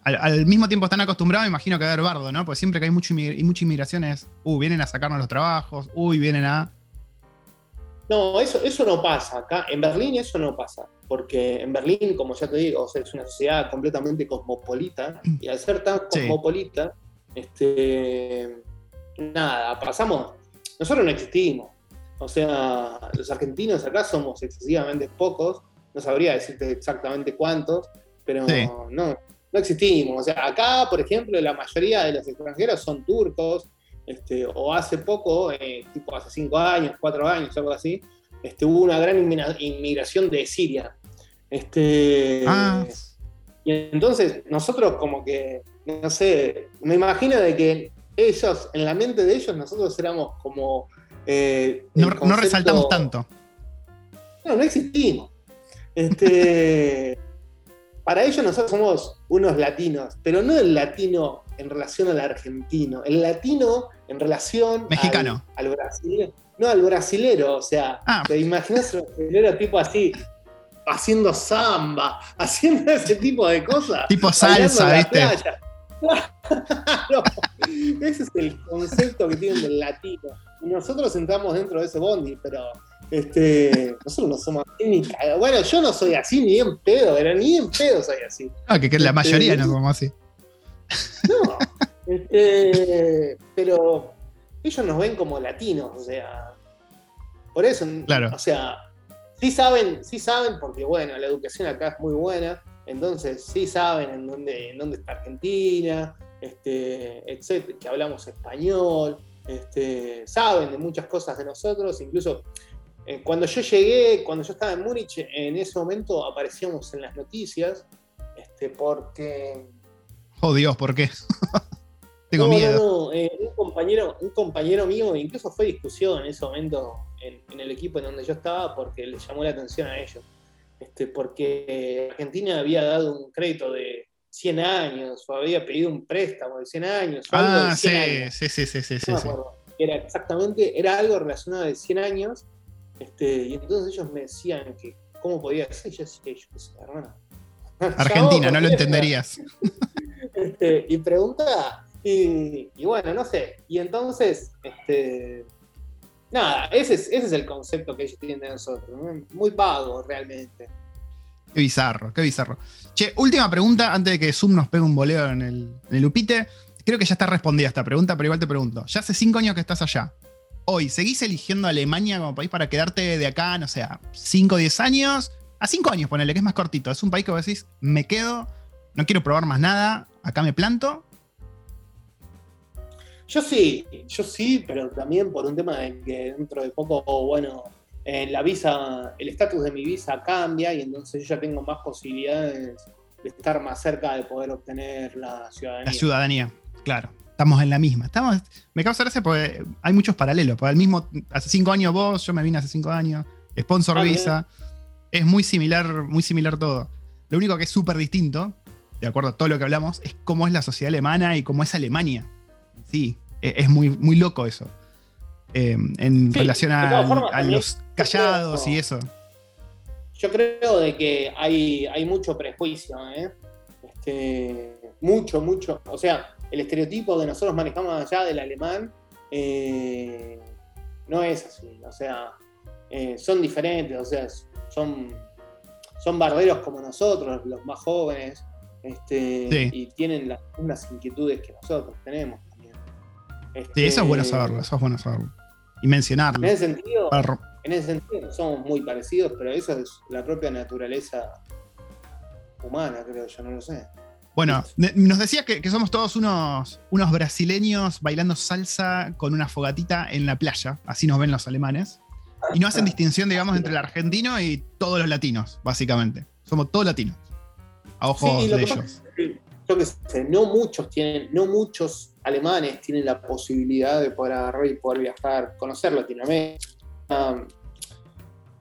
al, mismo tiempo están acostumbrados, imagino que a ver bardo, ¿no? Porque siempre que hay mucho y mucha inmigración es, uh, vienen a sacarnos los trabajos, uy, vienen a. No, eso, eso no pasa. Acá en Berlín eso no pasa. Porque en Berlín, como ya te digo, es una sociedad completamente cosmopolita. Y al ser tan cosmopolita, este, nada, pasamos. Nosotros no existimos. O sea, los argentinos acá somos excesivamente pocos no sabría decirte exactamente cuántos, pero no, no existimos. O sea, acá, por ejemplo, la mayoría de los extranjeros son turcos, este, o hace poco, eh, tipo hace cinco años, cuatro años, algo así, este, hubo una gran inmigración de Siria. Este, ah. Y entonces nosotros como que, no sé, me imagino de que ellos, en la mente de ellos, nosotros éramos como... Eh, no, resaltamos tanto. No, no existimos. Este, para ellos nosotros somos unos latinos, pero no el latino en relación al argentino, el latino en relación Mexicano. Al, brasileño. No, al brasilero, o sea, ah. te imaginas un brasilero tipo así, haciendo samba, haciendo ese tipo de cosas. Tipo salsa, ¿viste? ese es el concepto que tienen del latino. Y nosotros entramos dentro de ese bondi, pero este, nosotros no somos así ni Bueno, yo no soy así ni en pedo, pero ni en pedo soy así. Ah, que, la este, mayoría no somos así. No, este, pero ellos nos ven como latinos, o sea, por eso, claro. o sea, sí saben, sí saben, porque bueno, la educación acá es muy buena, entonces sí saben en dónde, en dónde está Argentina, este, etcétera, que hablamos español, este, saben de muchas cosas de nosotros, incluso eh, cuando yo llegué, cuando yo estaba en Múnich, en ese momento aparecíamos en las noticias, este, porque... Oh Dios, ¿por qué? Tengo miedo. No, no. Eh, un, compañero, un compañero mío, incluso fue discusión en ese momento en, el equipo en donde yo estaba, porque le llamó la atención a ellos. Este, porque Argentina había dado un crédito de 100 años, o había pedido un préstamo de 100 años. O algo ah, sí, sí, sí, sí, sí, sí, Era exactamente, era algo relacionado de 100 años, este, y entonces ellos me decían que cómo podía ser, y yo decía, hermano. Argentina, no lo entenderías. Este, y pregunta, y, bueno, no sé. Y entonces, este, nada, ese es, ese es el concepto que ellos tienen de nosotros. Muy vago, realmente. Qué bizarro, qué bizarro. Che, última pregunta antes de que Zoom nos pegue un boleo en el, en el Upite. Creo que ya está respondida esta pregunta, pero igual te pregunto. Ya hace cinco años que estás allá. Hoy, ¿seguís eligiendo Alemania como país para quedarte de acá, no sé, a 5 o 10 años? A 5 años, ponele, que es más cortito. Es un país que vos decís, me quedo, no quiero probar más nada, acá me planto yo sí, yo sí, pero también por un tema de que dentro de poco, bueno, eh, la visa, el estatus de mi visa cambia y entonces yo ya tengo más posibilidades de estar más cerca de poder obtener la ciudadanía. La ciudadanía, claro. Estamos en la misma. Estamos, me causa gracia porque hay muchos paralelos. Porque mismo, hace cinco años vos, yo me vine hace cinco años. Sponsor ah, visa. Es muy similar, muy similar todo. Lo único que es súper distinto, de acuerdo a todo lo que hablamos, es cómo es la sociedad alemana y cómo es Alemania. Sí, e, es muy, muy loco eso. Eh, en relación a, los callados y eso. Yo creo de que hay, hay mucho prejuicio, ¿eh? este, mucho, mucho. O sea, el estereotipo que nosotros manejamos allá del alemán eh, no es así. O sea, son diferentes, o sea, son, son barberos como nosotros, los más jóvenes, este, y tienen las mismas inquietudes que nosotros tenemos sí, eso es bueno este, saberlo, eso es bueno saberlo. Y mencionarlo. En ese sentido, en ese sentido somos muy parecidos, pero eso es la propia naturaleza humana, creo yo, no lo sé. Bueno, nos decías que, somos todos unos, unos brasileños bailando salsa con una fogatita en la playa, así nos ven los alemanes. Y no hacen distinción, digamos, entre el argentino y todos los latinos, básicamente. Somos todos latinos. A ojos de ellos. Que sé, no muchos tienen, no muchos alemanes tienen la posibilidad de poder agarrar y poder viajar, conocer Latinoamérica.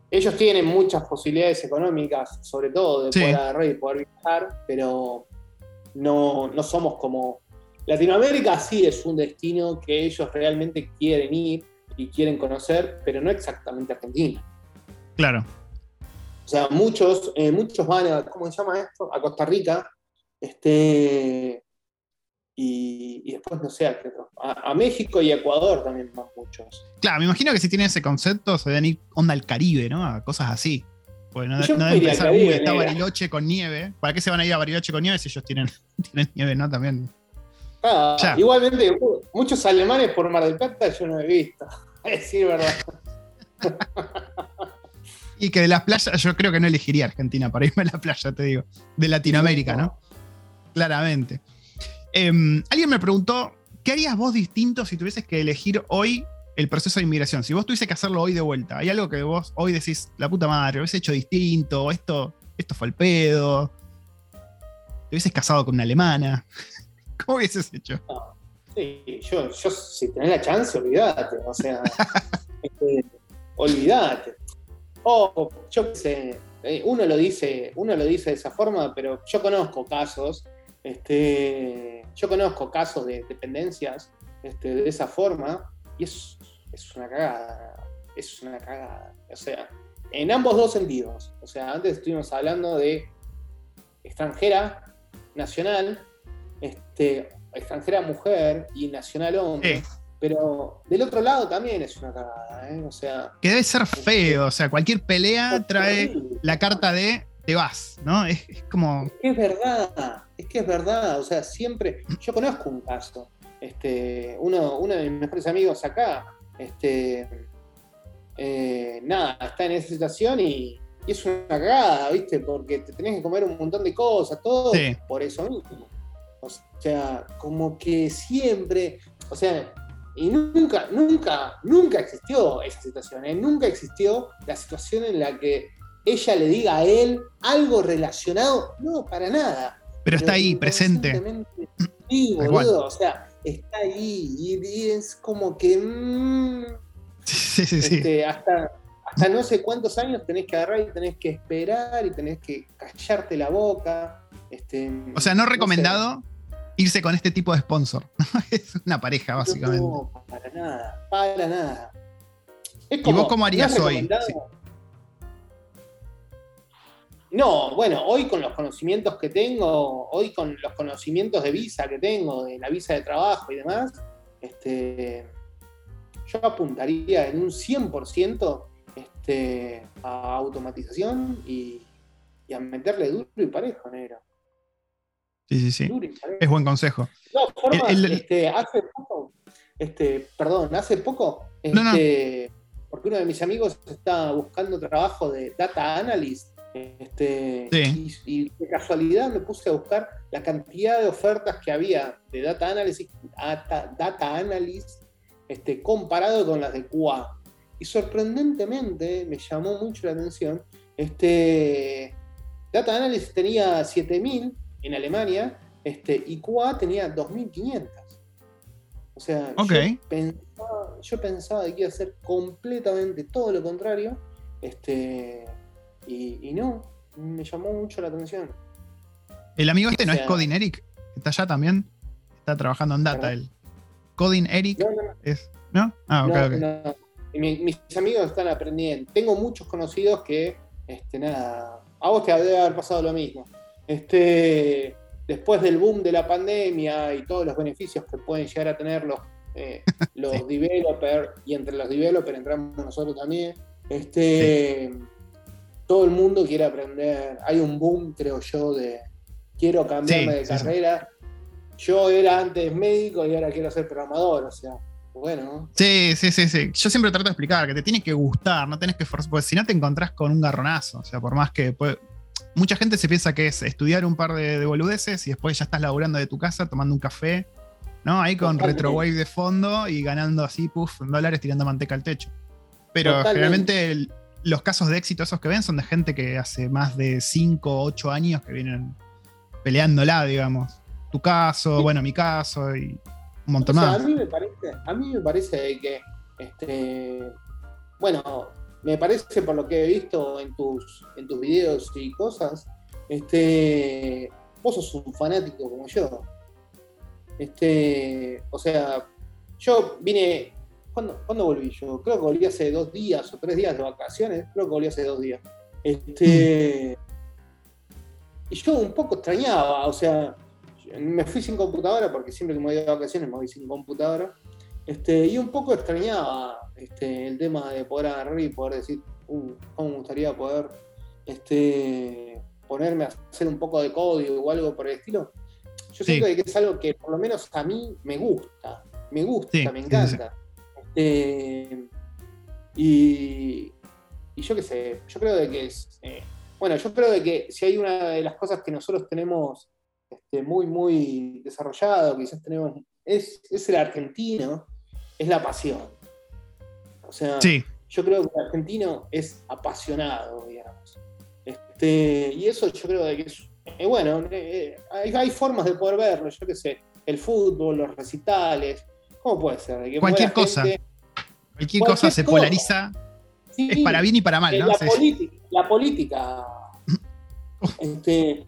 ellos tienen muchas posibilidades económicas, sobre todo, de poder agarrar y poder viajar, pero no, no somos como... Latinoamérica sí es un destino que ellos realmente quieren ir y quieren conocer, pero no exactamente Argentina. Claro. O sea, muchos, eh, muchos van a, ¿cómo se llama esto? A Costa Rica, este, y, después no sé a qué A, México y Ecuador también más muchos. Claro, me imagino que si tienen ese concepto se deben ir onda al Caribe, ¿no? A cosas así. Pues no, no deben pensar, uy, está Bariloche con nieve. ¿Para qué se van a ir a Bariloche con nieve si ellos tienen, tienen nieve, no? También. Ah, igualmente, muchos alemanes por Mar del Plata yo no he visto. Decir verdad. Y que de las playas, yo creo que no elegiría Argentina para irme a la playa, te digo. De Latinoamérica, ¿no? Claramente. Em, alguien me preguntó, ¿qué harías vos distinto si tuvieses que elegir hoy el proceso de inmigración? Si vos tuviese que hacerlo hoy de vuelta, ¿hay algo que vos hoy decís, la puta madre, lo hubiese hecho distinto, esto, esto fue el pedo? ¿Te hubieses casado con una alemana? ¿Cómo hubieses hecho? sí, yo, yo si tenés la chance, olvídate. O sea, este, olvídate. O yo qué sé, eh, uno lo dice, uno lo dice de esa forma, pero yo conozco casos, este, yo conozco casos de dependencias este, de esa forma, y es, es una cagada, es una cagada. O sea, en ambos dos sentidos. O sea, antes estuvimos hablando de extranjera, nacional, este, extranjera mujer y nacional hombre. Pero del otro lado también es una cagada, ¿eh? O sea. Que debe ser feo, o sea, cualquier pelea trae la carta de te vas, ¿no? Es, como. Es verdad, es que es verdad, o sea, siempre. Yo conozco un caso. Este, uno, uno de mis mejores amigos acá, este, eh, nada, está en esa situación y, es una cagada, ¿viste? Porque te tenés que comer un montón de cosas, todo por eso mismo. O sea, como que siempre, o sea, y nunca, nunca, nunca existió esa situación, ¿eh? nunca existió la situación en la que ella le diga a él algo relacionado, no, para nada. Pero, está ahí, presente. Sí, boludo, o sea, está ahí y, es como que... Mm, sí, sí, sí. Este, hasta, hasta no sé cuántos años tenés que agarrar y tenés que esperar y tenés que callarte la boca. Este, o sea, no recomendado, irse con este tipo de sponsor. es una pareja, básicamente. No, para nada, para nada. ¿Y vos cómo harías hoy? No, bueno, hoy con los conocimientos que tengo, hoy con los conocimientos de visa que tengo, de la visa de trabajo y demás, este, yo apuntaría en un 100% este, a automatización y, y, a meterle duro y parejo, negro. Sí, sí, sí. Es buen consejo. No, forma, Este, hace poco, este, perdón, hace poco, este, porque uno de mis amigos está buscando trabajo de data analyst, este, y, de casualidad me puse a buscar la cantidad de ofertas que había de data analyst, data, data analyst este, comparado con las de QA. Y sorprendentemente me llamó mucho la atención. Este, Data Analyst tenía 7000 en Alemania este, y QA tenía 2.500. O sea, yo, pensaba, que iba a ser completamente todo lo contrario, este, y, no, me llamó mucho la atención. El amigo este no es Coding Eric, está allá también, está trabajando en data él. Coding Eric no, es, ¿no? Ah, ok, mis amigos están aprendiendo. Tengo muchos conocidos que, este, nada, a vos te debe haber pasado lo mismo este, después del boom de la pandemia y todos los beneficios que pueden llegar a tener los, eh, los developers, y entre los developers entramos nosotros también, este, todo el mundo quiere aprender. Hay un boom, creo yo, de quiero cambiarme de carrera. Yo era antes médico y ahora quiero ser programador, o sea. Bueno. Sí, sí, sí, sí. Yo siempre trato de explicar que te tiene que gustar, no tenés que forzar, porque si no te encontrás con un garronazo, o sea, por más que mucha gente se piensa que es estudiar un par de, boludeces y después ya estás laburando de tu casa tomando un café, ¿no? Ahí con retrowave de fondo y ganando así, puff, dólares tirando manteca al techo. Pero generalmente los casos de éxito esos que ven son de gente que hace más de 5 o 8 años que vienen peleándola, digamos. Tu caso, bueno, mi caso y un montón más. A mí me parece, a mí me parece que, este, bueno, me parece por lo que he visto en tus, en tus videos y cosas, este, vos sos un fanático como yo. Este, o sea, yo vine, ¿cuándo, volví yo? Creo que volví hace dos días o tres días de vacaciones, creo que volví hace dos días. Este, y yo un poco extrañaba, o sea, me fui sin computadora porque siempre que me voy de vacaciones me voy sin computadora. Este, y un poco extrañaba este, el tema de poder agarrar y poder decir, uh, cómo me gustaría poder este, ponerme a hacer un poco de código o algo por el estilo. Yo siento que es algo que por lo menos a mí me gusta, me gusta, me encanta. Este, y, y yo qué sé, yo creo de que es, eh, bueno, yo creo de que si hay una de las cosas que nosotros tenemos este, muy, muy desarrollado, quizás tenemos, es, es el argentino, es la pasión. O sea, yo creo que el argentino es apasionado, digamos. Este, y eso yo creo que es, eh, bueno, eh, hay, formas de poder verlo, yo qué sé, el fútbol, los recitales, ¿cómo puede ser? cualquier cosa. cualquier, cosa se polariza. es para bien y para mal, ¿no? La, la política. este,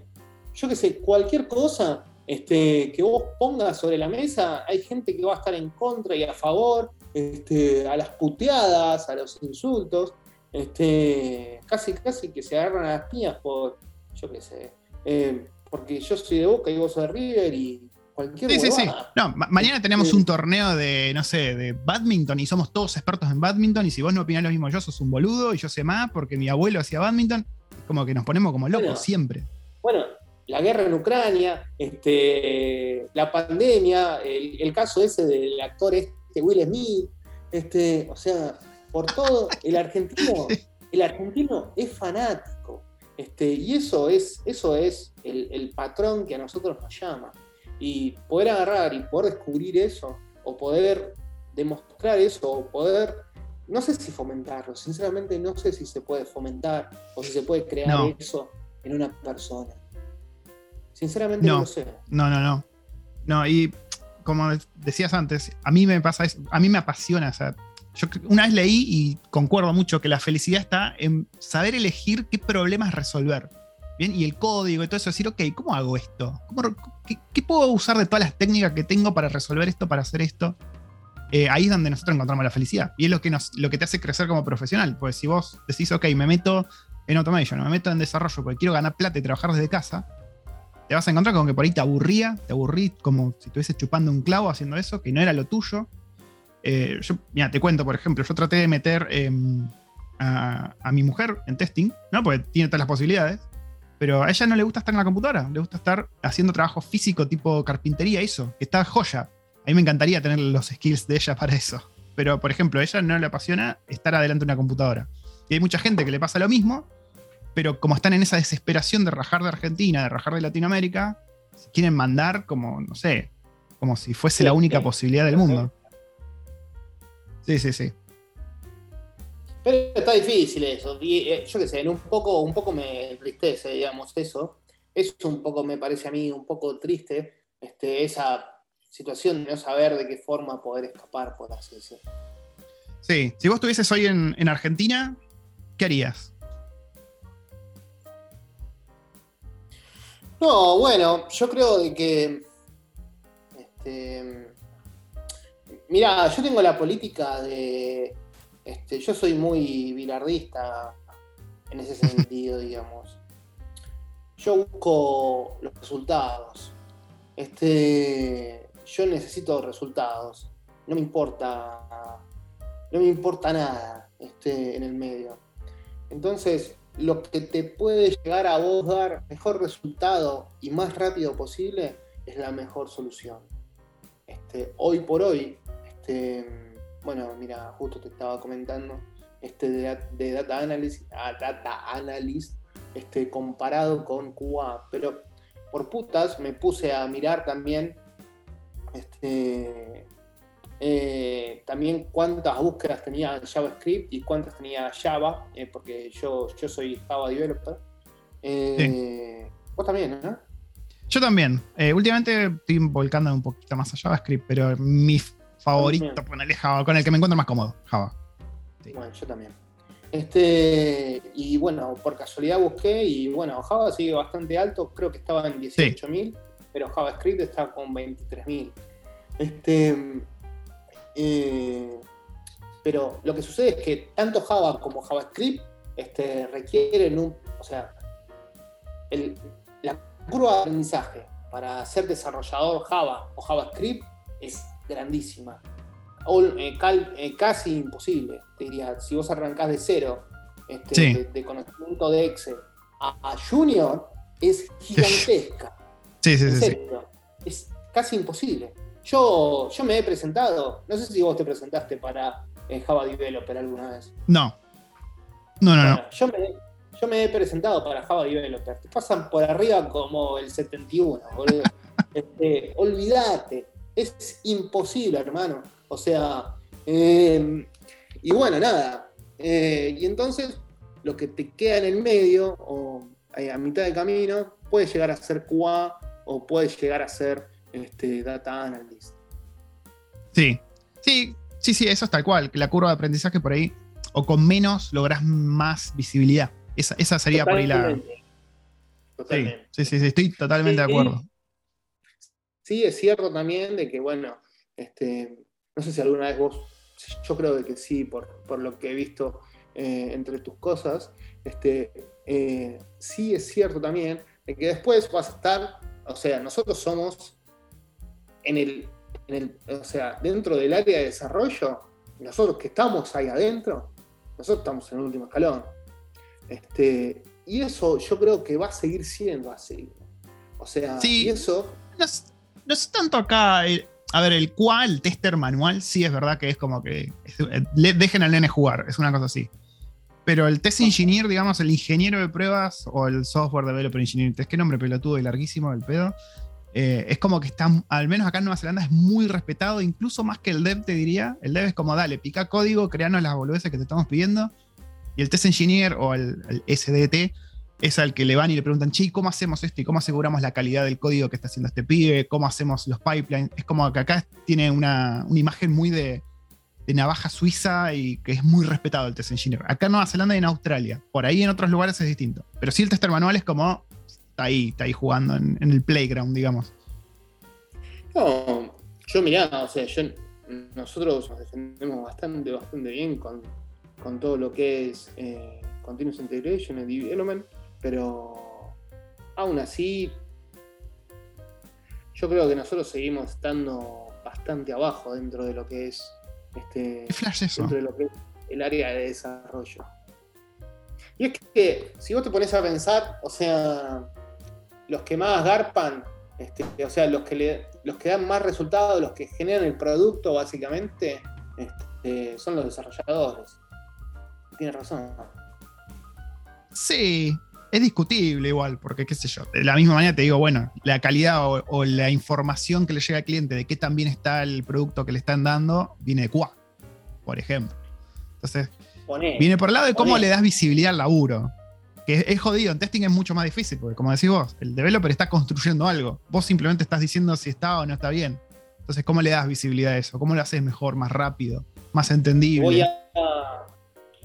yo qué sé, cualquier cosa este, que vos pongas sobre la mesa, hay gente que va a estar en contra y a favor, este, a las puteadas, a los insultos, este, casi casi que se agarran a las piñas por, yo qué sé, eh, porque yo soy de Boca y vos sos de River y cualquier Sí, sí, sí. No, mañana tenemos un torneo de, no sé, de badminton y somos todos expertos en badminton y si vos no opinás lo mismo yo, sos un boludo y yo sé más porque mi abuelo hacía badminton, como que nos ponemos como locos siempre. Bueno, la guerra en Ucrania, este, la pandemia, el, caso ese del actor este Will Smith, este, o sea, por todo, el argentino, el argentino es fanático. Este, y eso es, eso es el, patrón que a nosotros nos llama. Y poder agarrar y poder descubrir eso, o poder demostrar eso, o poder, no sé si fomentarlo, sinceramente no sé si se puede fomentar o si se puede crear eso en una persona. Sinceramente no, lo sé. No, no, no. No, y como decías antes, a mí me pasa, a mí me apasiona. O sea, yo una vez leí y concuerdo mucho que la felicidad está en saber elegir qué problemas resolver. Bien, y el código y todo eso, decir, ok, ¿cómo hago esto? qué, puedo usar de todas las técnicas que tengo para resolver esto, para hacer esto? Eh, ahí es donde nosotros encontramos la felicidad. Y es lo que, lo que te hace crecer como profesional. Pues si vos decís, ok, me meto en automation, me meto en desarrollo porque quiero ganar plata y trabajar desde casa, te vas a encontrar con que por ahí te aburría, te aburrí como si estuvieses chupando un clavo haciendo eso, que no era lo tuyo. Eh, mira, te cuento, por ejemplo, yo traté de meter em, a, mi mujer en testing, ¿no? Porque tiene todas las posibilidades, pero a ella no le gusta estar en la computadora, le gusta estar haciendo trabajo físico tipo carpintería, eso, que está joya. A mí me encantaría tener los skills de ella para eso. Pero, por ejemplo, a ella no le apasiona estar adelante de una computadora. Y hay mucha gente que le pasa lo mismo, pero como están en esa desesperación de rajar de Argentina, de rajar de Latinoamérica, quieren mandar como, no sé, como si fuese la única posibilidad del mundo. Sí, sí, sí. Pero está difícil eso. Eh, yo qué sé, un poco, un poco me entristece, digamos, eso. Eso un poco me parece a mí un poco triste, este, esa situación de no saber de qué forma poder escapar, por así decirlo. Sí, si vos estuvieses hoy en, en Argentina, ¿qué harías? No, bueno, yo creo de que. Este, mira, yo tengo la política de. Este, yo soy muy bilardista en ese sentido, digamos. Yo busco los resultados. Este, yo necesito resultados. No me importa. No me importa nada este, en el medio. Entonces, lo que te puede llegar a vos dar mejor resultado y más rápido posible es la mejor solución. Este, hoy por hoy, este, bueno, mira, justo te estaba comentando este de, Data Analysis, ah, Data Analyst este, comparado con QA, pero por putas me puse a mirar también este, eh, también cuántas búsquedas tenía JavaScript y cuántas tenía Java, eh, porque yo, yo soy Java developer. Eh, vos también, ¿no? Yo también. últimamente estoy volcando un poquito más a JavaScript, pero mi favorito, ponele Java, con el que me encuentro más cómodo, Java. Bueno, yo también. Este, y bueno, por casualidad busqué y bueno, Java sigue bastante alto, creo que estaba en 18.000, pero JavaScript está con 23.000. Este, eh, pero lo que sucede es que tanto Java como JavaScript este, requieren un. O sea, la curva de aprendizaje para ser desarrollador Java o JavaScript es grandísima. O, eh, eh, casi imposible, te diría. Si vos arrancás de cero este, de, conocimiento de Excel a, Junior, es gigantesca. sí, sí, sí. Es casi imposible. Yo, yo me he presentado, no sé si vos te presentaste para eh, Java Developer alguna vez. No. No, no, no. Yo me, yo me he presentado para Java Developer. Te pasan por arriba como el 71, boludo. Este, olvídate. Es imposible, hermano. O sea, eh, y bueno, nada. Eh, y entonces, lo que te queda en el medio, o a mitad de camino, puede llegar a ser QA o puede llegar a ser este, Data Analyst. Sí, sí, sí, sí, eso es tal cual. La curva de aprendizaje por ahí, o con menos, logras más visibilidad. Esa, sería por ahí la. Totalmente. Sí, sí, sí, estoy totalmente de acuerdo. Sí, es cierto también de que, bueno, este, no sé si alguna vez vos, yo creo que sí, por, lo que he visto eh, entre tus cosas, este, eh, sí es cierto también de que después vas a estar, o sea, nosotros somos en el, en el, o sea, dentro del área de desarrollo, nosotros que estamos ahí adentro, nosotros estamos en el último escalón. Este, y eso yo creo que va a seguir siendo así. O sea, y eso. No es, tanto acá. a ver, el cual, tester manual, sí es verdad que es como que. dejen al nene jugar, es una cosa así. Pero el test engineer, digamos, el ingeniero de pruebas o el software developer engineer, es que nombre pelotudo y larguísimo el pedo. Eh, es como que está, al menos acá en Nueva Zelanda, es muy respetado, incluso más que el dev, te diría. El dev es como, dale, pica código, creanos las boludeces que te estamos pidiendo y el test engineer o el, SDT es al que le van y le preguntan, chi, ¿cómo hacemos esto y cómo aseguramos la calidad del código que está haciendo este pibe? ¿Cómo hacemos los pipelines? Es como que acá tiene una, imagen muy de, navaja suiza y que es muy respetado el test engineer. Acá en Nueva Zelanda y en Australia. Por ahí en otros lugares es distinto. Pero sí el tester manual es como, está ahí, está ahí jugando en, el playground, digamos. No, yo mirá, o sea, nosotros nos defendemos bastante, bastante bien con con todo lo que es eh, Continuous Integration y Development, pero aún así yo creo que nosotros seguimos estando bastante abajo dentro de lo que es este dentro de lo que es el área de desarrollo. Y es que si vos te pones a pensar, o sea, los que más garpan, este, o sea, los que le, los que dan más resultados, los que generan el producto básicamente, este, son los desarrolladores tiene razón. Sí, es discutible igual, porque qué sé yo, de la misma manera te digo, bueno, la calidad o, la información que le llega al cliente de qué tan bien está el producto que le están dando, viene de QA, por ejemplo. Entonces, viene por el lado de cómo le das visibilidad al laburo. Que es, jodido, en testing es mucho más difícil, porque como decís vos, el developer está construyendo algo. Vos simplemente estás diciendo si está o no está bien. Entonces, ¿cómo le das visibilidad a eso? ¿Cómo lo haces mejor, más rápido, más entendible? Voy a,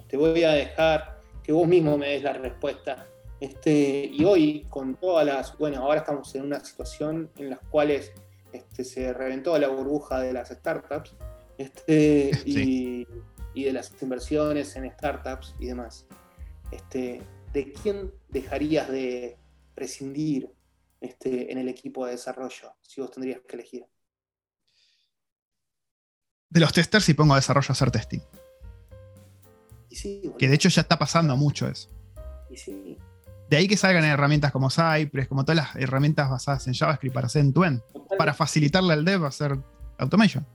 te voy a dejar que vos mismo me des la respuesta. Este, y hoy, con todas las, bueno, ahora estamos en una situación en las cuales este, se reventó la burbuja de las startups este, y, de las inversiones en startups y demás. Este, ¿De quién dejarías de prescindir este, en el equipo de desarrollo si vos tendrías que elegir? De los testers y pongo a desarrollo a hacer testing que de hecho ya está pasando mucho eso. De ahí que salgan herramientas como Cypress, como todas las herramientas basadas en JavaScript para hacer en end para facilitarle al dev a hacer automation.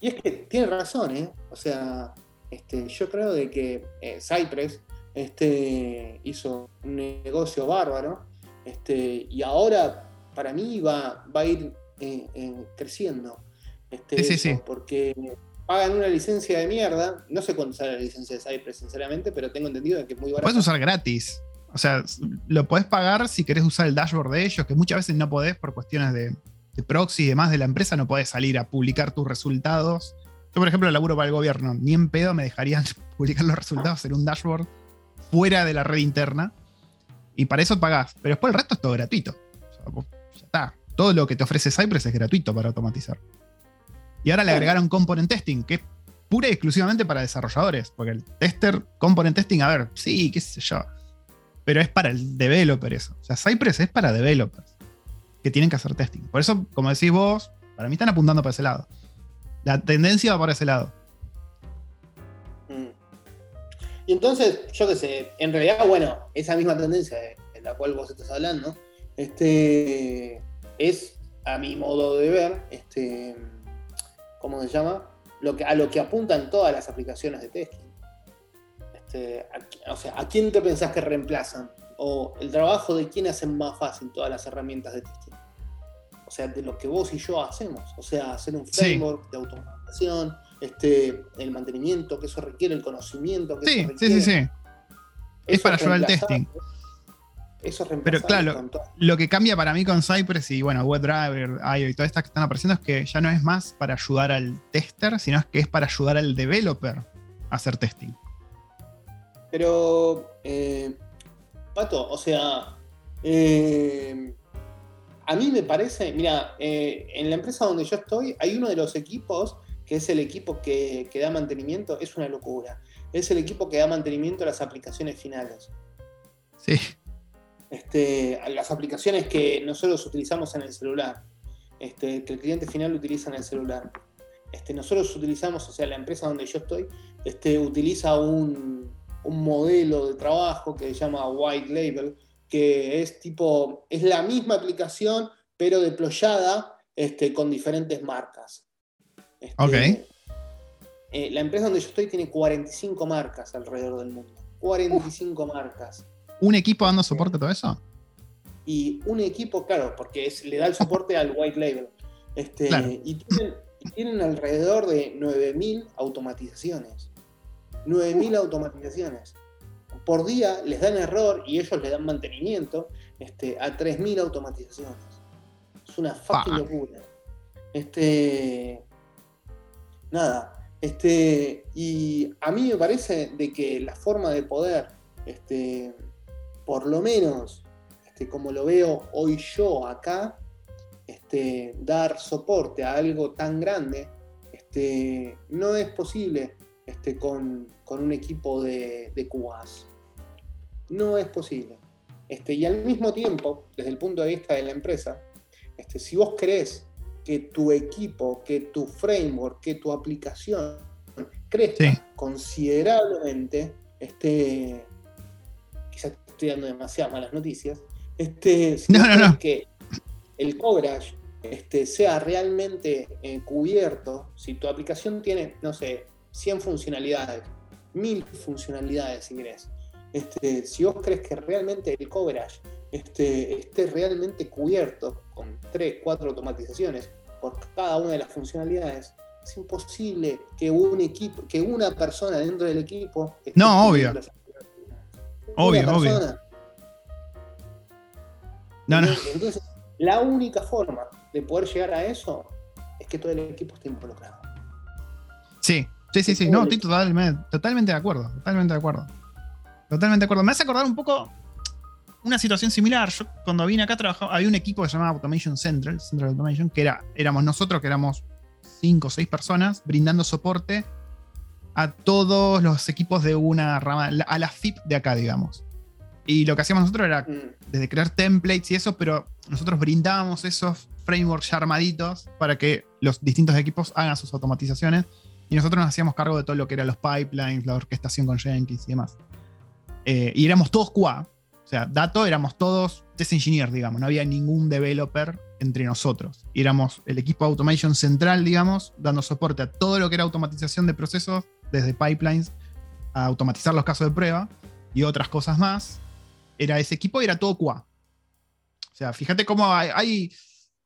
Y es que tiene razón, ¿eh? O sea, este, yo creo de que eh, Cypress este, hizo un negocio bárbaro este, y ahora para mí va, va a ir eh, eh, creciendo. Este, sí, sí, sí. Porque pagan una licencia de mierda. No sé cuánto sale la licencia de Cypress, sinceramente, pero tengo entendido que es muy barata. Puedes usar gratis. O sea, lo podés pagar si querés usar el dashboard de ellos, que muchas veces no podés por cuestiones de, proxy y demás de la empresa, no podés salir a publicar tus resultados. Yo, por ejemplo, laburo para el gobierno. Ni en pedo me dejarían publicar los resultados en un dashboard fuera de la red interna. Y para eso pagás. Pero después el resto es todo gratuito. ya está. Todo lo que te ofrece Cypress es gratuito para automatizar. Y ahora le agregaron component testing, que es pura y exclusivamente para desarrolladores. Porque el tester, component testing, a ver, sí, qué sé yo. Pero es para el developer eso. O sea, Cypress es para developers que tienen que hacer testing. Por eso, como decís vos, para mí están apuntando para ese lado. La tendencia va para ese lado. Mm. Y entonces, yo qué sé, en realidad, bueno, esa misma tendencia de la cual vos estás hablando, este, es, a mi modo de ver, este, ¿cómo se llama? Lo que, a lo que apuntan todas las aplicaciones de testing. Este, o sea, ¿a quién te pensás que reemplazan? ¿O el trabajo de quién hacen más fácil todas las herramientas de testing? O sea, de lo que vos y yo hacemos. O sea, hacer un framework de automatización, este, el mantenimiento que eso requiere, el conocimiento que sí, eso requiere. Sí, sí, sí. Es para ayudar al testing. Eso es Pero claro, lo que cambia para mí con Cypress y bueno, WebDriver, IO y todas estas que están apareciendo es que ya no es más para ayudar al tester, sino es que es para ayudar al developer a hacer testing. Pero, eh, Pato, o sea, eh, a mí me parece, mira, eh, en la empresa donde yo estoy hay uno de los equipos que es el equipo que, que da mantenimiento, es una locura. Es el equipo que da mantenimiento a las aplicaciones finales. Sí. Este, las aplicaciones que nosotros utilizamos en el celular, este, que el cliente final utiliza en el celular. Este, nosotros utilizamos, o sea, la empresa donde yo estoy, este, utiliza un, modelo de trabajo que se llama White Label, que es tipo, es la misma aplicación, pero deployada este, con diferentes marcas. Este, ok. Eh, la empresa donde yo estoy tiene 45 marcas alrededor del mundo. 45 marcas. ¿Un equipo dando soporte a todo eso? Y un equipo, claro, porque es, le da el soporte al white label. Este, y, tienen, alrededor de 9.000 automatizaciones. 9.000 automatizaciones. Por día les dan error y ellos le dan mantenimiento este, a 3.000 automatizaciones. Es una fucking locura. Este, nada. Este, y a mí me parece de que la forma de poder este, por lo menos, este, como lo veo hoy yo acá, este, dar soporte a algo tan grande, este, no es posible este, con, un equipo de, de QAs. No es posible. Este, y al mismo tiempo, desde el punto de vista de la empresa, este, si vos crees que tu equipo, que tu framework, que tu aplicación crezca considerablemente, este, estoy dando demasiadas malas noticias, este, si que el coverage este, sea realmente eh, cubierto, si tu aplicación tiene, no sé, 100 funcionalidades, 1000 funcionalidades si querés, este, si vos crees que realmente el coverage este, esté realmente cubierto con 3, 4 automatizaciones por cada una de las funcionalidades, es imposible que un equipo, que una persona dentro del equipo no, obvio. Obvio, obvio. No, no. Entonces, la única forma de poder llegar a eso es que todo el equipo esté involucrado. Sí, sí, sí, sí. No, estoy totalmente, totalmente de acuerdo. Totalmente de acuerdo. Totalmente de acuerdo. Me hace acordar un poco una situación similar. Yo cuando vine acá trabajaba, había un equipo que se llamaba Automation Central, Central Automation, que era, éramos nosotros, que éramos cinco o seis personas, brindando soporte a todos los equipos de una rama, a la FIP de acá, digamos. Y lo que hacíamos nosotros era mm. desde crear templates y eso, pero nosotros brindábamos esos frameworks ya armaditos para que los distintos equipos hagan sus automatizaciones y nosotros nos hacíamos cargo de todo lo que eran los pipelines, la orquestación con Jenkins y demás. Eh, y éramos todos QA, o sea, dato éramos todos test engineers, digamos, no había ningún developer entre nosotros. Y éramos el equipo automation central, digamos, dando soporte a todo lo que era automatización de procesos desde pipelines a automatizar los casos de prueba y otras cosas más. Era ese equipo y era todo QA. O sea, fíjate cómo hay,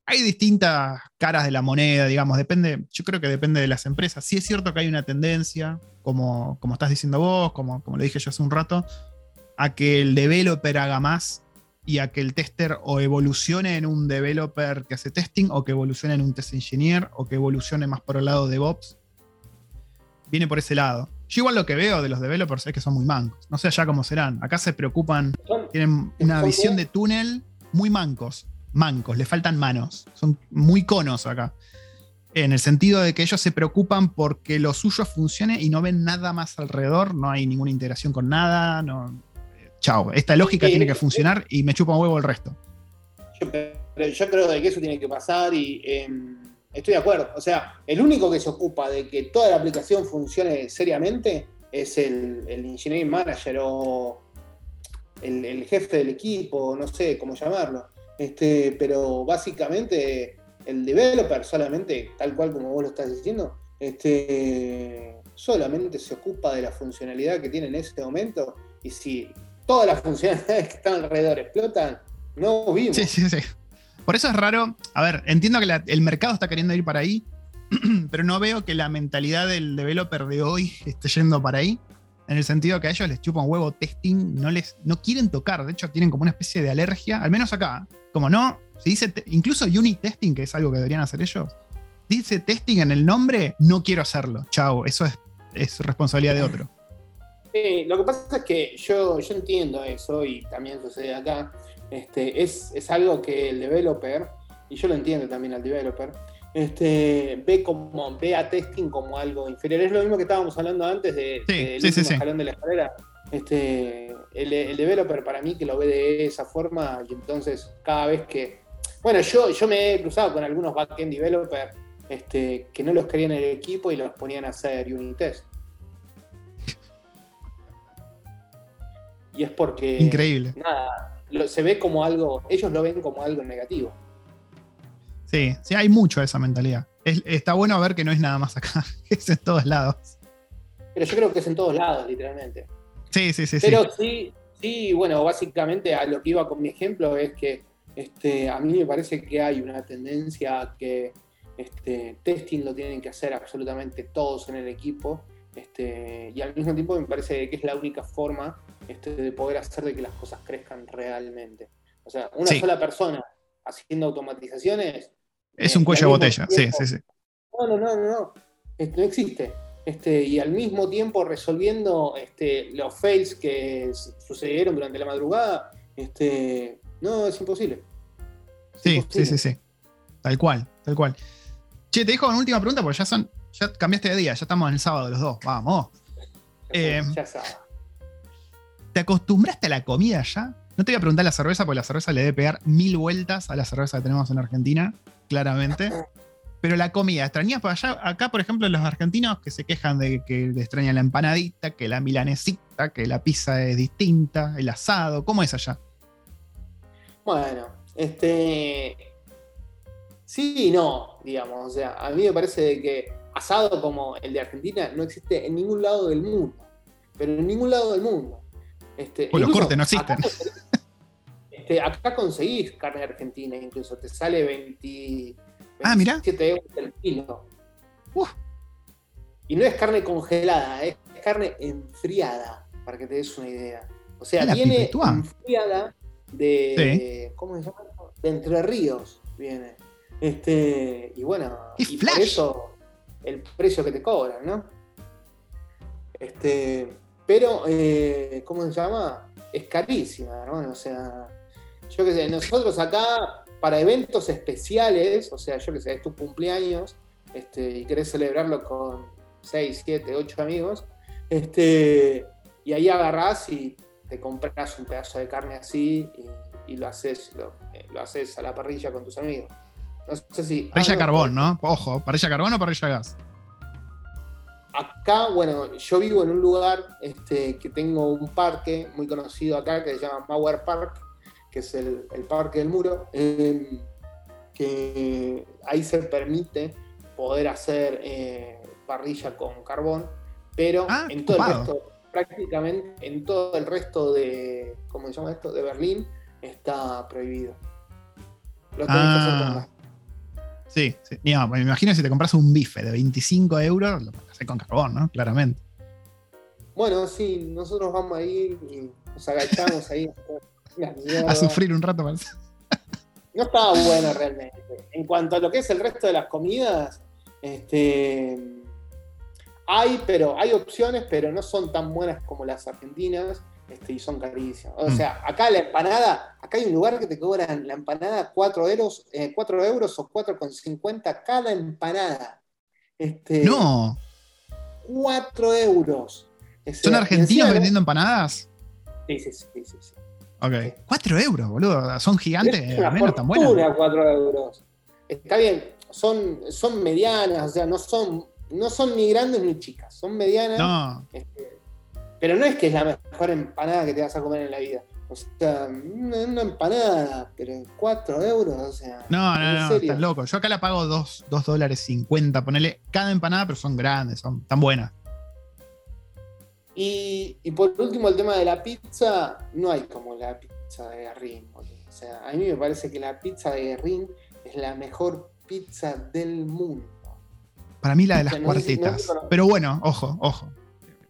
hay, distintas caras de la moneda, digamos, depende, yo creo que depende de las empresas. Sí es cierto que hay una tendencia, como, como estás diciendo vos, como, como le dije yo hace un rato, a que el developer haga más y a que el tester o evolucione en un developer que hace testing o que evolucione en un test engineer o que evolucione más por el lado de DevOps viene por ese lado. Yo igual lo que veo de los developers es que son muy mancos. No sé allá cómo serán. Acá se preocupan, tienen una visión de túnel muy mancos. Mancos, le faltan manos. Son muy conos acá. En el sentido de que ellos se preocupan porque lo suyo funcione y no ven nada más alrededor. No hay ninguna integración con nada. No, chao. Esta lógica tiene que funcionar y me chupa un huevo el resto. Yo, creo que eso tiene que pasar y. Em, Estoy de acuerdo. O sea, el único que se ocupa de que toda la aplicación funcione seriamente es el, el engineering manager o el, jefe del equipo, no sé cómo llamarlo. Este, pero básicamente el developer solamente, tal cual como vos lo estás diciendo, este, solamente se ocupa de la funcionalidad que tiene en ese momento y si todas las funcionalidades que están alrededor explotan, no vimos. Sí, sí, sí. Por eso es raro. A ver, entiendo que el mercado está queriendo ir para ahí, pero no veo que la mentalidad del developer de hoy esté yendo para ahí. En el sentido que a ellos les chupa un huevo testing, no, les, no quieren tocar, de hecho tienen como una especie de alergia, al menos acá. Como no, se dice, incluso unit testing, que es algo que deberían hacer ellos, dice testing en el nombre, no quiero hacerlo. Chao, eso es, es responsabilidad de otro. Sí, lo que pasa es que yo, yo entiendo eso y también sucede acá. Este, es, es algo que el developer, y yo lo entiendo también al developer, este, ve como ve a testing como algo inferior. Es lo mismo que estábamos hablando antes de, del escalón de la escalera. Este, el, developer para mí que lo ve de esa forma y entonces cada vez que... Bueno, yo, yo me he cruzado con algunos backend developers este, que no los querían en el equipo y los ponían a hacer unit test. Y es porque... Increíble. Nada, se ve como algo, ellos lo ven como algo negativo. Sí, sí, hay mucho de esa mentalidad. está bueno ver que no es nada más acá, es en todos lados. Pero yo creo que es en todos lados, literalmente. Sí, sí, sí. Pero sí, sí, bueno, básicamente a lo que iba con mi ejemplo es que este, a mí me parece que hay una tendencia a que este, testing lo tienen que hacer absolutamente todos en el equipo. Este, y al mismo tiempo me parece que es la única forma este, de poder hacer de que las cosas crezcan realmente. O sea, una sola persona haciendo automatizaciones es un cuello de botella, sí, sí, sí. No, no, no, no, Este, no existe. Este, y al mismo tiempo resolviendo este, los fails que sucedieron durante la madrugada, este, no, es imposible. sí, sí, sí, sí. Tal cual, tal cual. Che, te dejo una última pregunta porque ya son, ya cambiaste de día, ya estamos en el sábado los dos, vamos. Eh, ya sabes. ¿Te acostumbraste a la comida ya? No te voy a preguntar la cerveza, porque la cerveza le debe pegar mil vueltas a la cerveza que tenemos en Argentina claramente. Pero la comida, ¿extrañas para allá? Acá, por ejemplo, los argentinos que se quejan de que extrañan la empanadita, que la milanesita, que la pizza es distinta, el asado. ¿Cómo es allá? Bueno, este. Sí y no, digamos. O sea, a mí me parece que asado como el de Argentina no existe en ningún lado del mundo. Pero en ningún lado del mundo. Este, pues los cortes no existen. acá conseguís carne argentina, incluso te sale 20, ah, 27 euros el kilo. Y no es carne congelada, es carne enfriada, para que te des una idea. O sea, viene enfriada de. ¿Cómo se llama? De Entre Ríos viene. Este, y bueno, y por eso el precio que te cobran, ¿no? Este, pero, eh, ¿cómo se llama? Es carísima, hermano. O sea, yo qué sé, nosotros acá, para eventos especiales, o sea, yo qué sé, es tu cumpleaños este, y querés celebrarlo con 6, 7, 8 amigos, este, y ahí agarrás y te compras un pedazo de carne así y, lo, haces, eh, lo, haces a la parrilla con tus amigos. No sé si. Parrilla carbón, ¿no? Ojo, ¿parrilla carbón o parrilla gas? Acá, bueno, yo vivo en un lugar este, que tengo un parque muy conocido acá que se llama Mauer Park, que es el, Parque del Muro, em, que ahí se permite poder hacer eh, parrilla con carbón, pero ah, en todo el resto, prácticamente en todo el resto de, ¿cómo se llama esto? De Berlín está prohibido. Lo tenés que hacer con Sí, sí. me imagino si te compras un bife de 25 euros, lo hacer con carbón, ¿no? Claramente. Bueno, sí, nosotros vamos a ir y nos agachamos ahí a sufrir un rato más. No estaba bueno realmente. En cuanto a lo que es el resto de las comidas, este, hay, pero hay opciones, pero no son tan buenas como las argentinas. Este, y son carísimas. O mm. sea, acá la empanada, acá hay un lugar que te cobran la empanada 4 euros, eh, 4 euros o 4,50 cada empanada. Este, no. 4 euros. ¿Son argentinos vendiendo empanadas? Sí, sí, sí, sí, sí. Ok. 4 euros, boludo. Son gigantes, es una menos tan buenas. 4 euros. Está bien, son, son medianas, o sea, no son, no son ni grandes ni chicas, son medianas. No. Este, pero no es que es la mejor empanada que te vas a comer en la vida. O sea, una, empanada, pero 4 euros, o sea. No, no, no, estás loco. Yo acá la pago 2, dólares 50, ponele cada empanada, pero son grandes, son tan buenas. Y, y por último, el tema de la pizza, no hay como la pizza de Guerrín. boludo. O sea, a mí me parece que la pizza de Guerrín es la mejor pizza del mundo. Para mí la de las sé cuartetas. Pero bueno, ojo, ojo.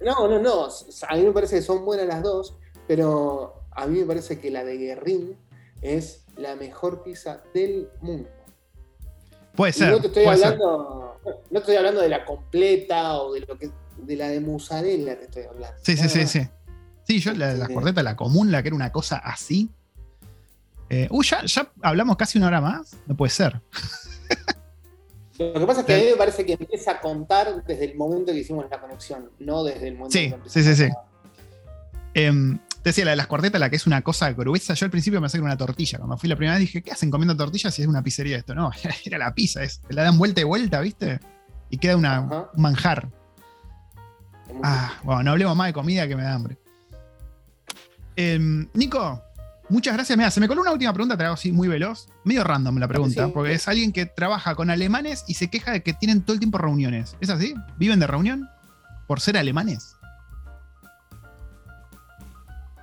No, no, no. A mí me parece que son buenas las dos, pero a mí me parece que la de Guerrín es la mejor pizza del mundo. Puede Y ser. no te estoy puede ser. hablando, no estoy hablando de la completa o de lo que de la de mozzarella te estoy hablando. Sí, sí, sí, más. sí. Sí, yo la de las Este- cuartetas, la común, la que era una cosa así. Eh, uy, ya, ya hablamos casi una hora más. No puede ser. Lo que pasa es que a mí me parece que empieza a contar desde el momento que hicimos la conexión, no desde el momento Sí, que sí, sí, sí. te decía, la de las cuartetas, la que es una cosa gruesa. Yo al principio pensé que era una tortilla. Cuando fui la primera vez dije, ¿qué hacen comiendo tortillas si es una pizzería esto? No, era la pizza. Es, la dan vuelta y vuelta, ¿viste? Y queda una, un manjar. Ah, bueno, no hablemos más de comida que me da hambre. Em, Nico, muchas gracias. Mira, se me coló una última pregunta, te la hago así muy veloz. Medio random la pregunta, Sí. porque es alguien que trabaja con alemanes y se queja de que tienen todo el tiempo reuniones. ¿Es así? ¿Viven de reunión? ¿Por ser alemanes?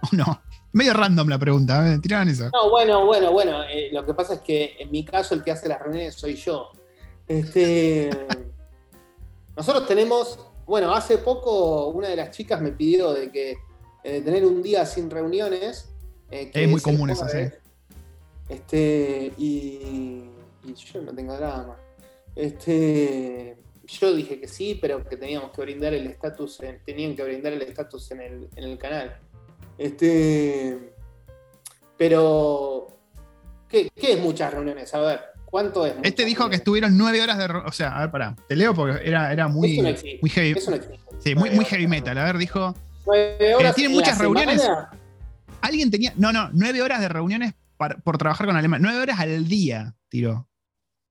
¿O no? Medio random la pregunta, me tiraban eso. No, bueno, bueno, bueno. eh, lo que pasa es que en mi caso el que hace las reuniones soy yo. Este, nosotros tenemos, bueno, hace poco una de las chicas me pidió de que eh, tener un día sin reuniones. Eh, Es muy común eso, sí. Este, y, y yo no tengo drama. Este, yo dije que sí, pero que teníamos que brindar el estatus, en- tenían que brindar el estatus en el, en el canal. Este, pero, ¿qué, qué es muchas reuniones? A ver, ¿cuánto es? Este dijo que estuvieron nueve horas de. O sea, a ver, pará. Te leo porque era, era muy, Eso no existe. muy heavy. Eso no existe. Sí, muy, heavy metal. A ver, dijo. Nueve horas tiene en la muchas reuniones. semana, Alguien tenía. No, no, nueve horas de reuniones para- por trabajar con alemán. Nueve horas al día, tiró.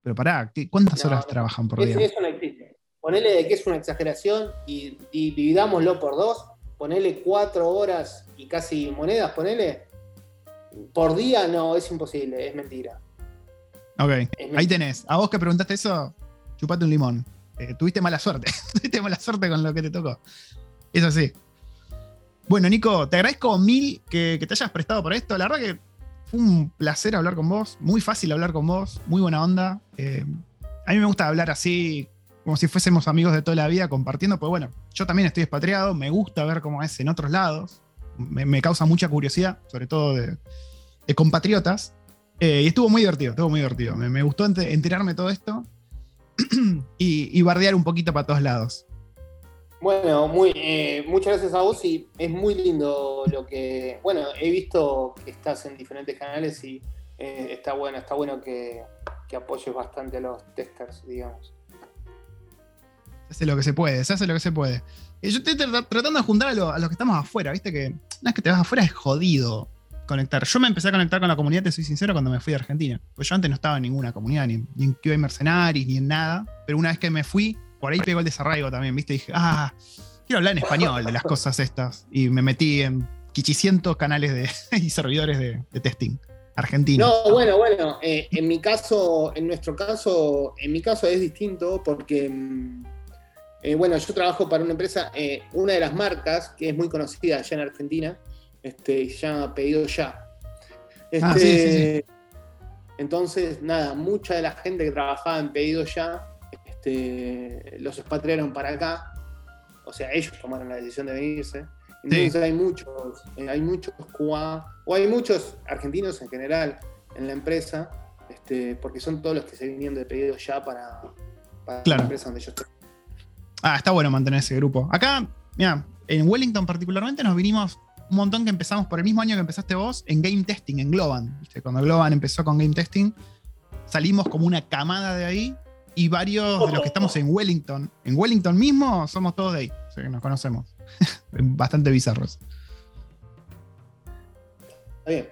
Pero pará, ¿qué- ¿cuántas No, horas no. trabajan por Eso, día? eso no existe. Ponele de que es una exageración y, y dividámoslo por dos. Ponele cuatro horas y casi monedas, ponele. Por día no, es imposible, es mentira. Ok, Es ahí tenés. A vos que preguntaste eso, chupate un limón. Eh, tuviste mala suerte. tuviste mala suerte con lo que te tocó. Es así. Bueno, Nico, te agradezco mil que, te hayas prestado por esto. La verdad que fue un placer hablar con vos. Muy fácil hablar con vos. Muy buena onda. Eh, a mí me gusta hablar así, como si fuésemos amigos de toda la vida, compartiendo. Pues bueno, yo también estoy expatriado. Me gusta ver cómo es en otros lados. Me, causa mucha curiosidad, sobre todo de, compatriotas. Eh, y estuvo muy divertido, estuvo muy divertido. Me, gustó ente- enterarme todo esto y, y bardear un poquito para todos lados. Bueno, muy, eh, muchas gracias a vos y es muy lindo lo que. Bueno, he visto que estás en diferentes canales y eh, está bueno, está bueno que, apoyes bastante a los testers, digamos. Se hace lo que se puede, se hace lo que se puede. Y yo estoy tra- tratando de juntar a, lo- a los que estamos afuera, viste que una vez que te vas afuera es jodido conectar. Yo me empecé a conectar con la comunidad, te soy sincero, cuando me fui de Argentina. Pues yo antes no estaba en ninguna comunidad, ni, ni en QA Mercenaries, ni en nada. Pero una vez que me fui, por ahí pegó el desarraigo también, viste. dije, ah, quiero hablar en español de las cosas estas. Y me metí en quichicientos canales de, y servidores de, de testing argentinos. No, bueno, bueno, eh, en mi caso, en nuestro caso, en mi caso es distinto porque, mm, eh, bueno, yo trabajo para una empresa, eh, una de las marcas que es muy conocida allá en Argentina, este, se llama Pedido Ya. Ah, Este, sí, sí, Entonces, nada, mucha de la gente que trabajaba en Pedido Ya, este, los expatriaron para acá, o sea, ellos tomaron la decisión de venirse. Entonces hay muchos, eh, hay muchos o hay muchos argentinos en general en la empresa, este, porque son todos los que se vinieron de pedido ya para, para Claro. la empresa donde yo estoy. Ah, está bueno mantener ese grupo. Acá, mira, en Wellington particularmente nos vinimos un montón que empezamos por el mismo año que empezaste vos en game testing, en Globan. ¿viste? Cuando Globan empezó con game testing, salimos como una camada de ahí y varios de los que estamos en Wellington, en Wellington mismo, somos todos de ahí. O sea que nos conocemos. Bastante bizarros. Está bien.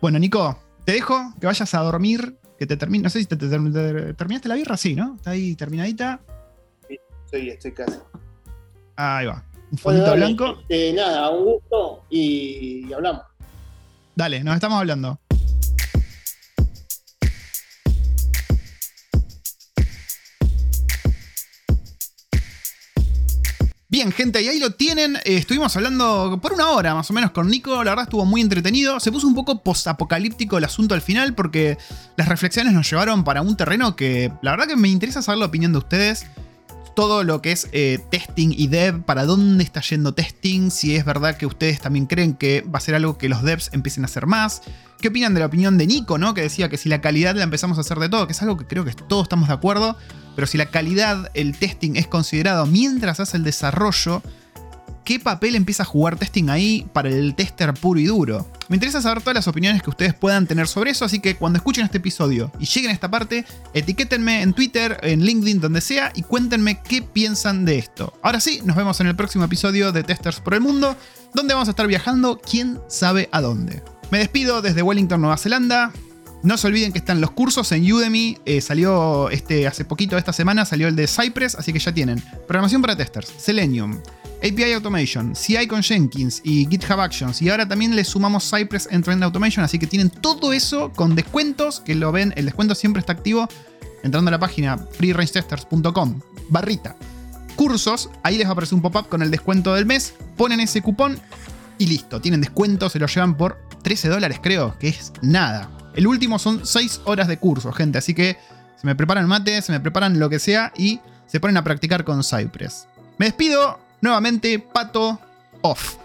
Bueno, Nico, te dejo que vayas a dormir, que te termine. No sé si te, te- te- terminaste la birra, sí, ¿no? Está ahí terminadita. Estoy, estoy casi. Ahí va. Un Bueno, fondito dale, blanco. este, nada, un gusto y, y hablamos. Dale, nos estamos hablando. Bien, gente, y ahí lo tienen. Eh, estuvimos hablando por una hora más o menos con Nico. La verdad estuvo muy entretenido. Se puso un poco post-apocalíptico el asunto al final porque las reflexiones nos llevaron para un terreno que la verdad que me interesa saber la opinión de ustedes. Todo lo que es eh, testing y dev, para dónde está yendo testing, si es verdad que ustedes también creen que va a ser algo que los devs empiecen a hacer más. ¿Qué opinan de la opinión de Nico, no? Que decía que si la calidad la empezamos a hacer de todo, que es algo que creo que todos estamos de acuerdo. Pero si la calidad, el testing es considerado mientras hace el desarrollo, ¿qué papel empieza a jugar testing ahí para el tester puro y duro? Me interesa saber todas las opiniones que ustedes puedan tener sobre eso, así que cuando escuchen este episodio y lleguen a esta parte, etiquétenme en Twitter, en LinkedIn, donde sea, y cuéntenme qué piensan de esto. Ahora sí, nos vemos en el próximo episodio de Testers por el Mundo, donde vamos a estar viajando quién sabe a dónde. Me despido desde Wellington, Nueva Zelanda. No se olviden que están los cursos en Udemy. Eh, salió este, hace poquito, esta semana, salió el de Cypress, así que ya tienen. Programación para testers, Selenium, API Automation, CI con Jenkins y GitHub Actions. Y ahora también le sumamos Cypress en Trend Automation, así que tienen todo eso con descuentos, que lo ven, el descuento siempre está activo entrando a la página freerangetesters.com, barrita. Cursos, ahí les va a aparecer un pop-up con el descuento del mes, ponen ese cupón y listo, tienen descuento, se lo llevan por 13 dólares creo, que es nada. El último son 6 horas de curso, gente. Así que se me preparan mate, se me preparan lo que sea y se ponen a practicar con Cypress. Me despido nuevamente, pato off.